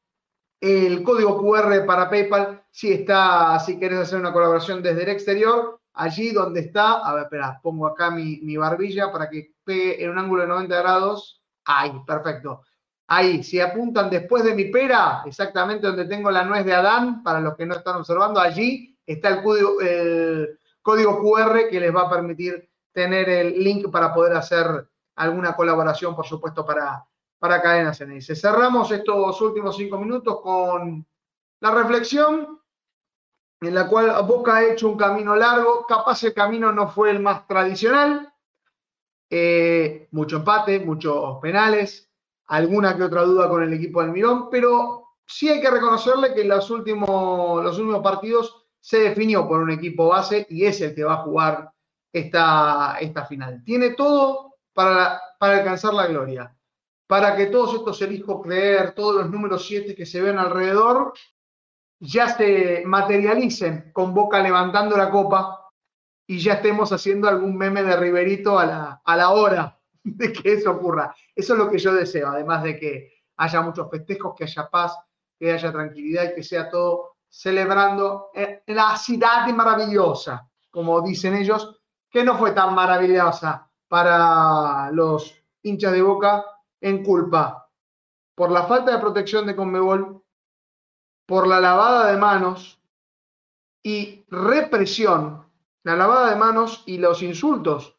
el código QR para PayPal, si está, si quieres hacer una colaboración desde el exterior, allí donde está, a ver, espera, pongo acá mi, barbilla para que pegue en un ángulo de 90 grados. Ahí, perfecto. Ahí, si apuntan después de mi pera, exactamente donde tengo la nuez de Adán, para los que no están observando, allí está el código, QR que les va a permitir tener el link para poder hacer alguna colaboración, por supuesto, para, para Cadena. Cerramos estos últimos cinco minutos con la reflexión en la cual Boca ha hecho un camino largo, capaz el camino no fue el más tradicional, eh, mucho empate, muchos penales, alguna que otra duda con el equipo del Mirón, pero sí hay que reconocerle que los últimos, los últimos partidos se definió por un equipo base y es el que va a jugar esta, esta final. Tiene todo para, para alcanzar la gloria, para que todos estos elijo creer, todos los números 7 que se ven alrededor, ya se materialicen con Boca levantando la copa y ya estemos haciendo algún meme de Riverito a la, a la hora de que eso ocurra. Eso es lo que yo deseo, además de que haya muchos festejos, que haya paz, que haya tranquilidad y que sea todo celebrando la ciudad maravillosa, como dicen ellos, que no fue tan maravillosa para los hinchas de Boca en culpa por la falta de protección de Conmebol, por la lavada de manos y represión, la lavada de manos y los insultos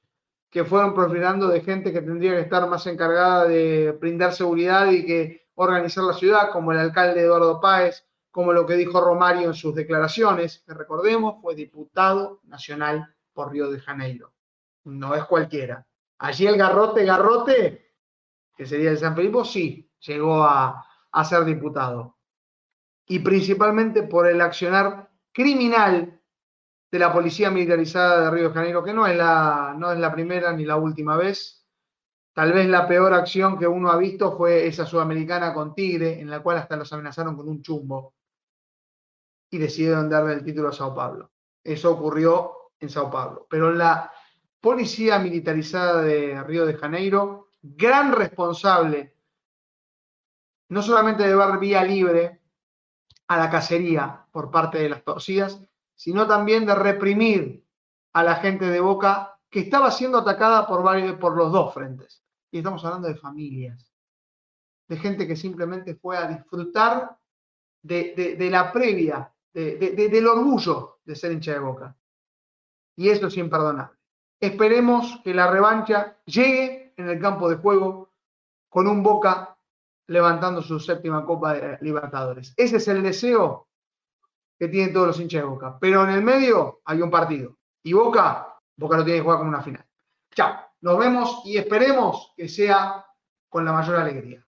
que fueron profilando de gente que tendría que estar más encargada de brindar seguridad y que organizar la ciudad, como el alcalde Eduardo Páez, como lo que dijo Romario en sus declaraciones, que recordemos fue diputado nacional por Río de Janeiro. No es cualquiera. Allí el garrote, garrote, que sería el San Felipe, sí, llegó a, a ser diputado. Y principalmente por el accionar criminal de la policía militarizada de Río de Janeiro, que no es la, no es la primera ni la última vez. Tal vez la peor acción que uno ha visto fue esa sudamericana con Tigre, en la cual hasta los amenazaron con un chumbo y decidieron darle el título a Sao Paulo. Eso ocurrió en Sao Paulo. Pero la policía militarizada de Río de Janeiro, gran responsable, no solamente de dar vía libre a la cacería por parte de las torcidas, sino también de reprimir a la gente de Boca que estaba siendo atacada por, varios, por los dos frentes. Y estamos hablando de familias, de gente que simplemente fue a disfrutar de, la previa, del orgullo de ser hincha de Boca. Y eso es imperdonable. Esperemos que la revancha llegue en el campo de juego con un Boca levantando su séptima Copa de Libertadores. Ese es el deseo que tienen todos los hinchas de Boca. Pero en el medio hay un partido. Y Boca, Boca lo tiene que jugar como una final. Chao. Nos vemos y esperemos que sea con la mayor alegría.